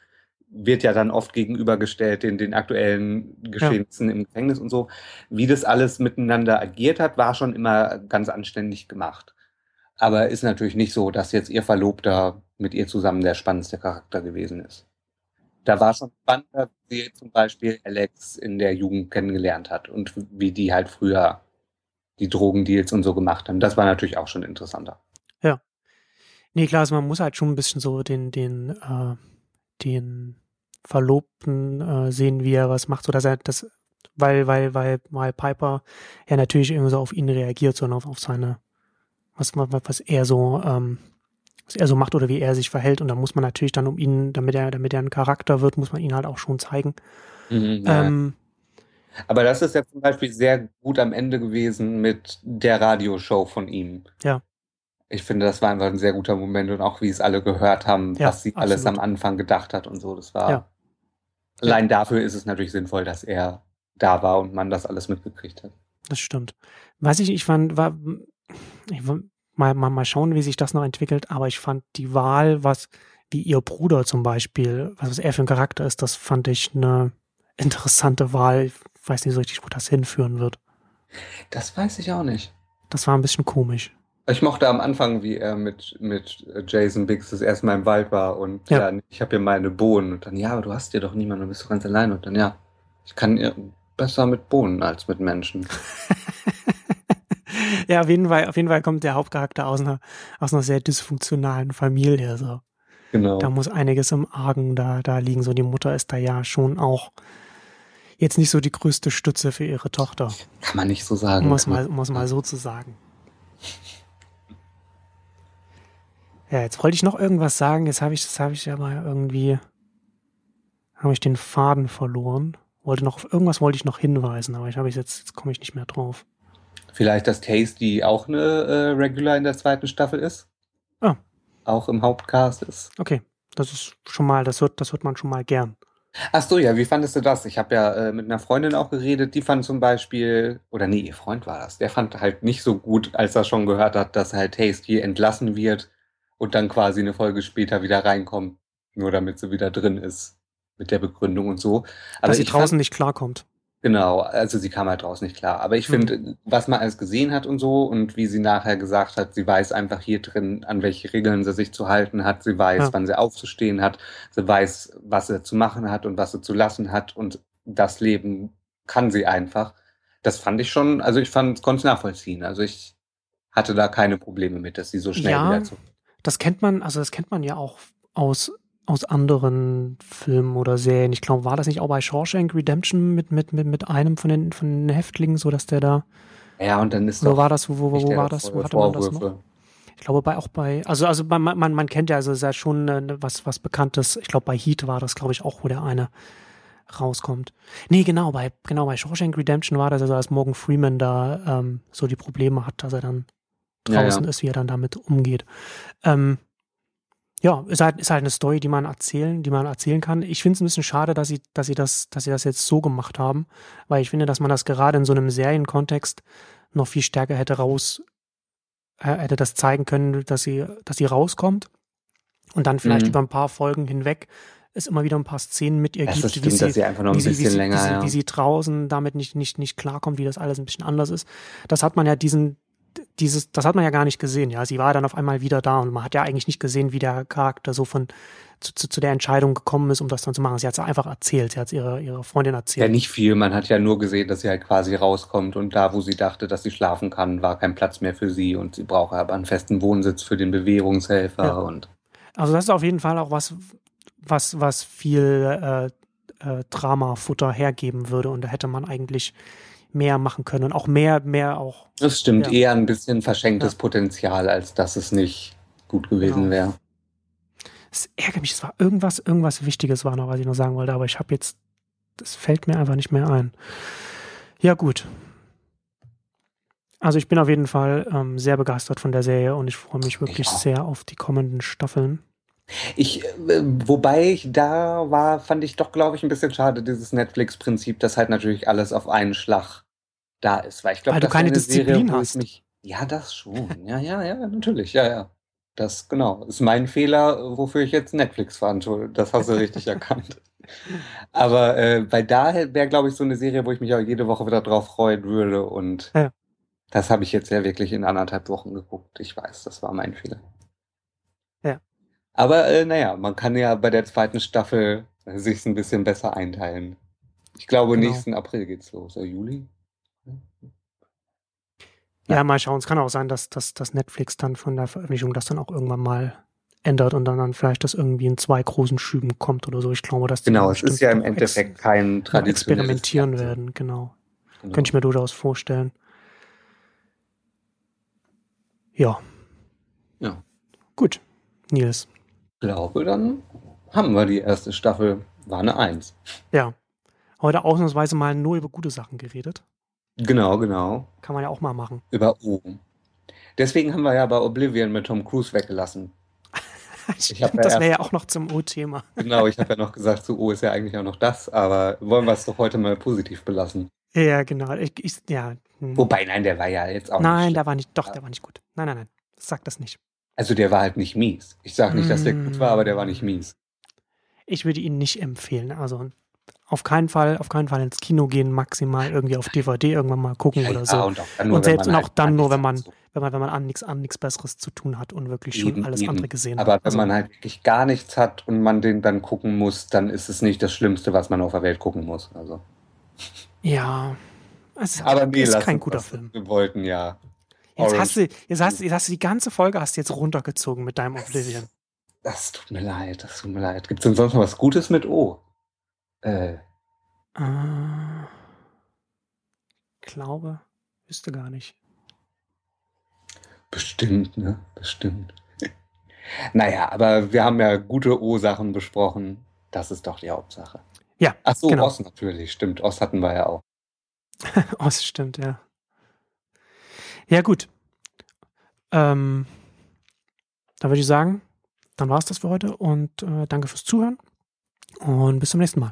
Speaker 2: wird ja dann oft gegenübergestellt den, den aktuellen Geschehnissen im Gefängnis und so. Wie das alles miteinander agiert hat, war schon immer ganz anständig gemacht. Aber ist natürlich nicht so, dass jetzt ihr Verlobter mit ihr zusammen der spannendste Charakter gewesen ist. Da war schon spannender, wie sie zum Beispiel Alex in der Jugend kennengelernt hat und wie die halt früher die Drogendeals und so gemacht haben. Das war natürlich auch schon interessanter.
Speaker 3: Nee, klar, also man muss halt schon ein bisschen so den, den, äh, den Verlobten äh, sehen, wie er was macht, so dass er das, weil, weil, weil, weil Piper ja natürlich irgendwie so auf ihn reagiert, sondern auf, auf seine, was, was was er so, ähm, was er so macht oder wie er sich verhält. Und da muss man natürlich dann um ihn, damit er, damit er ein Charakter wird, muss man ihn halt auch schon zeigen.
Speaker 2: Mhm, ja.
Speaker 3: Ähm,
Speaker 2: Aber das ist ja zum Beispiel sehr gut am Ende gewesen mit der Radioshow von ihm.
Speaker 3: Ja.
Speaker 2: Ich finde, das war einfach ein sehr guter Moment und auch wie es alle gehört haben,
Speaker 3: Ja,
Speaker 2: was sie alles
Speaker 3: absolut.
Speaker 2: am Anfang gedacht hat und so. Das war
Speaker 3: Ja.
Speaker 2: allein dafür ist es natürlich sinnvoll, dass er da war und man das alles mitgekriegt hat.
Speaker 3: Das stimmt. Was ich, ich fand, war, ich, mal, mal, mal schauen, wie sich das noch entwickelt, aber ich fand die Wahl, was, wie ihr Bruder zum Beispiel, was, was er für ein Charakter ist, das fand ich eine interessante Wahl. Ich weiß nicht so richtig, wo das hinführen wird.
Speaker 2: Das weiß ich auch nicht.
Speaker 3: Das war ein bisschen komisch.
Speaker 2: Ich mochte am Anfang, wie er mit, mit Jason Biggs das erste Mal im Wald war und
Speaker 3: Ja.
Speaker 2: ja, ich habe hier meine Bohnen und dann, ja, aber du hast hier doch niemanden, du bist doch ganz allein und dann, ja, ich kann ja besser mit Bohnen als mit Menschen.
Speaker 3: ja, auf jeden Fall, auf jeden Fall kommt der Hauptcharakter aus einer, aus einer sehr dysfunktionalen Familie, so.
Speaker 2: Genau.
Speaker 3: Da muss einiges im Argen da, da liegen. So, die Mutter ist da ja schon auch jetzt nicht so die größte Stütze für ihre Tochter.
Speaker 2: Kann man nicht so sagen.
Speaker 3: Um es mal, um es mal so zu sagen. Ja, jetzt wollte ich noch irgendwas sagen. Jetzt habe ich, das habe ich aber irgendwie, habe ich den Faden verloren. Wollte noch auf irgendwas wollte ich noch hinweisen, aber ich habe ich jetzt, jetzt komme ich nicht mehr drauf.
Speaker 2: Vielleicht, dass Tasty auch eine äh, Regular in der zweiten Staffel ist.
Speaker 3: Ah.
Speaker 2: Auch im Hauptcast ist.
Speaker 3: Okay, das ist schon mal, das hört, das hört man schon mal gern.
Speaker 2: Ach so, ja, wie fandest du das? Ich habe ja äh, mit einer Freundin auch geredet, die fand zum Beispiel, oder nee, ihr Freund war das, der fand halt nicht so gut, als er schon gehört hat, dass halt Tasty entlassen wird und dann quasi eine Folge später wieder reinkommt, nur damit sie wieder drin ist mit der Begründung und so. Aber
Speaker 3: Dass sie
Speaker 2: ich
Speaker 3: draußen
Speaker 2: fand,
Speaker 3: nicht klarkommt.
Speaker 2: Genau, also sie kam halt draus nicht klar. Aber ich finde,
Speaker 3: Mhm.
Speaker 2: was man alles gesehen hat und so und wie sie nachher gesagt hat, sie weiß einfach hier drin, an welche Regeln sie sich zu halten hat. Sie weiß,
Speaker 3: Ja.
Speaker 2: wann sie aufzustehen hat. Sie weiß, was sie zu machen hat und was sie zu lassen hat. Und das Leben kann sie einfach. Das fand ich schon, also ich fand, konnte es nachvollziehen. Also ich hatte da keine Probleme mit, dass sie so schnell
Speaker 3: Ja.
Speaker 2: wieder zu.
Speaker 3: Das kennt man, also das kennt man ja auch aus, aus anderen Filmen oder Serien. Ich glaube, war das nicht auch bei Shawshank Redemption mit, mit, mit, mit einem von den, von den Häftlingen, so dass der da,
Speaker 2: Ja, und dann ist
Speaker 3: wo war das, wo, wo, wo war das, wo hatte man das noch? Ich glaube, bei, auch bei, also, also man, man, man kennt ja, also es ist ja schon äh, was, was Bekanntes. Ich glaube, bei Heat war das, glaube ich, auch, wo der eine rauskommt. Nee, genau, bei, genau, bei Shawshank Redemption war das, also als Morgan Freeman da ähm, so die Probleme hat, dass er dann
Speaker 2: Ja,
Speaker 3: draußen
Speaker 2: ja.
Speaker 3: ist, wie er dann damit umgeht. Ähm, ja, ist halt, ist halt eine Story, die man erzählen, die man erzählen kann. Ich finde es ein bisschen schade, dass sie, dass sie das, dass sie das jetzt so gemacht haben, weil ich finde, dass man das gerade in so einem Serienkontext noch viel stärker hätte raus, äh, hätte das zeigen können, dass sie, dass sie rauskommt und dann vielleicht
Speaker 2: Mhm.
Speaker 3: über ein paar Folgen hinweg es immer wieder ein paar Szenen mit ihr
Speaker 2: Das
Speaker 3: gibt,
Speaker 2: ist
Speaker 3: wie
Speaker 2: stimmt,
Speaker 3: sie,
Speaker 2: dass sie einfach noch ein
Speaker 3: wie sie, wie
Speaker 2: länger,
Speaker 3: wie sie,
Speaker 2: ja.
Speaker 3: wie sie draußen damit nicht, nicht, nicht klarkommt, wie das alles ein bisschen anders ist. Das hat man ja diesen, dieses, das hat man ja gar nicht gesehen, ja. Sie war dann auf einmal wieder da und man hat ja eigentlich nicht gesehen, wie der Charakter so von zu, zu, zu der Entscheidung gekommen ist, um das dann zu machen. Sie hat es einfach erzählt, sie hat es ihrer, ihrer Freundin
Speaker 2: Ja,
Speaker 3: erzählt.
Speaker 2: nicht viel. Man hat ja nur gesehen, dass sie halt quasi rauskommt und da, wo sie dachte, dass sie schlafen kann, war kein Platz mehr für sie und sie brauche aber einen festen Wohnsitz für den Bewährungshelfer
Speaker 3: Ja.
Speaker 2: und
Speaker 3: Also das ist auf jeden Fall auch was, was, was viel äh, äh, Drama-Futter hergeben würde und da hätte man eigentlich mehr machen können und auch mehr, mehr auch
Speaker 2: das stimmt
Speaker 3: Ja.
Speaker 2: eher ein bisschen verschenktes Potenzial, als dass es nicht gut gewesen
Speaker 3: Genau.
Speaker 2: wäre.
Speaker 3: Es ärgert mich, es war irgendwas, irgendwas Wichtiges war noch, was ich noch sagen wollte, aber ich habe jetzt, das fällt mir einfach nicht mehr ein. Ja, gut. Also ich bin auf jeden Fall ähm, sehr begeistert von der Serie und ich freue mich wirklich sehr auf die kommenden Staffeln.
Speaker 2: Ich, äh, wobei ich da war, fand ich doch, glaube ich, ein bisschen schade, dieses Netflix-Prinzip, dass halt natürlich alles auf einen Schlag da ist. Weil ich glaube,
Speaker 3: du keine
Speaker 2: eine Serie,
Speaker 3: Disziplin
Speaker 2: ich
Speaker 3: hast.
Speaker 2: mich. Ja, das schon. Ja, ja, ja, natürlich. Ja, ja. Das, genau. Ist mein Fehler, wofür ich jetzt Netflix verantworte. Das hast du richtig erkannt. Aber äh, bei da wäre, glaube ich, so eine Serie, wo ich mich auch jede Woche wieder drauf freuen würde. Und
Speaker 3: Ja.
Speaker 2: das habe ich jetzt ja wirklich in anderthalb Wochen geguckt. Ich weiß, das war mein Fehler.
Speaker 3: Ja.
Speaker 2: Aber äh, naja, man kann ja bei der zweiten Staffel äh, sich ein bisschen besser einteilen. Ich glaube,
Speaker 3: Genau.
Speaker 2: nächsten April geht's los. Oder Juli?
Speaker 3: Ja,
Speaker 2: Ja.
Speaker 3: mal schauen. Es kann auch sein, dass, dass, dass Netflix dann von der Veröffentlichung das dann auch irgendwann mal ändert und dann, dann vielleicht das irgendwie in zwei großen Schüben kommt oder so. Ich glaube, dass die
Speaker 2: Genau, es ist ja im Endeffekt kein traditionelles
Speaker 3: experimentieren
Speaker 2: Fernsehen.
Speaker 3: werden, genau.
Speaker 2: Genau.
Speaker 3: Könnte ich mir durchaus vorstellen. Ja,
Speaker 2: Ja.
Speaker 3: gut. Nils.
Speaker 2: glaube, dann haben wir die erste Staffel. War eine Eins.
Speaker 3: Ja. Heute ausnahmsweise mal nur über gute Sachen geredet.
Speaker 2: Genau, genau.
Speaker 3: Kann man ja auch mal machen.
Speaker 2: Über O. Deswegen haben wir ja bei Oblivion mit Tom Cruise weggelassen. Ich hab ja
Speaker 3: das wäre ja auch noch zum O-Thema.
Speaker 2: Genau, ich habe ja noch gesagt, so O ist ja eigentlich auch noch das, aber wollen wir es doch heute mal positiv belassen.
Speaker 3: Ja, genau. Ich, ich, ja. hm.
Speaker 2: Wobei, nein, der war ja jetzt auch
Speaker 3: Nein,
Speaker 2: nicht
Speaker 3: der war nicht. Doch, der war nicht gut. Nein, nein, nein. Sag das nicht.
Speaker 2: Also der war halt nicht mies. Ich sage nicht, dass der gut war, aber der war nicht mies.
Speaker 3: Ich würde ihn nicht empfehlen. Also auf keinen Fall, auf keinen Fall ins Kino gehen, maximal irgendwie auf DVD irgendwann mal gucken
Speaker 2: Ja,
Speaker 3: oder
Speaker 2: ja,
Speaker 3: so.
Speaker 2: und auch nur,
Speaker 3: Und selbst und auch
Speaker 2: halt
Speaker 3: dann nur,
Speaker 2: nichts
Speaker 3: wenn man,
Speaker 2: so.
Speaker 3: wenn man, wenn man an nichts an nichts Besseres zu tun hat und wirklich schon
Speaker 2: Eben,
Speaker 3: alles
Speaker 2: eben.
Speaker 3: andere gesehen
Speaker 2: Aber
Speaker 3: hat.
Speaker 2: wenn
Speaker 3: Also,
Speaker 2: man halt wirklich gar nichts hat und man den dann gucken muss, dann ist es nicht das Schlimmste, was man auf der Welt gucken muss. Also.
Speaker 3: ja, es ist,
Speaker 2: Aber nee,
Speaker 3: ist kein guter
Speaker 2: das.
Speaker 3: Film.
Speaker 2: Wir wollten ja.
Speaker 3: Jetzt
Speaker 2: Orange-
Speaker 3: hast, du, jetzt, hast, jetzt hast du die ganze Folge hast du jetzt runtergezogen mit deinem Oblivion.
Speaker 2: Das tut mir leid, das tut mir leid. Gibt es denn sonst noch was Gutes mit O? Äh,
Speaker 3: Äh, glaube, wüsste gar nicht.
Speaker 2: bestimmt, ne? Bestimmt. naja, aber wir haben ja gute O-Sachen besprochen. Das ist doch die Hauptsache.
Speaker 3: Ja,
Speaker 2: Ach so,
Speaker 3: genau.
Speaker 2: Ost natürlich, stimmt. Ost hatten wir ja auch.
Speaker 3: Das stimmt, ja. Ja, gut. Ähm, dann würde ich sagen, dann war es das für heute und äh, danke fürs Zuhören und bis zum nächsten Mal.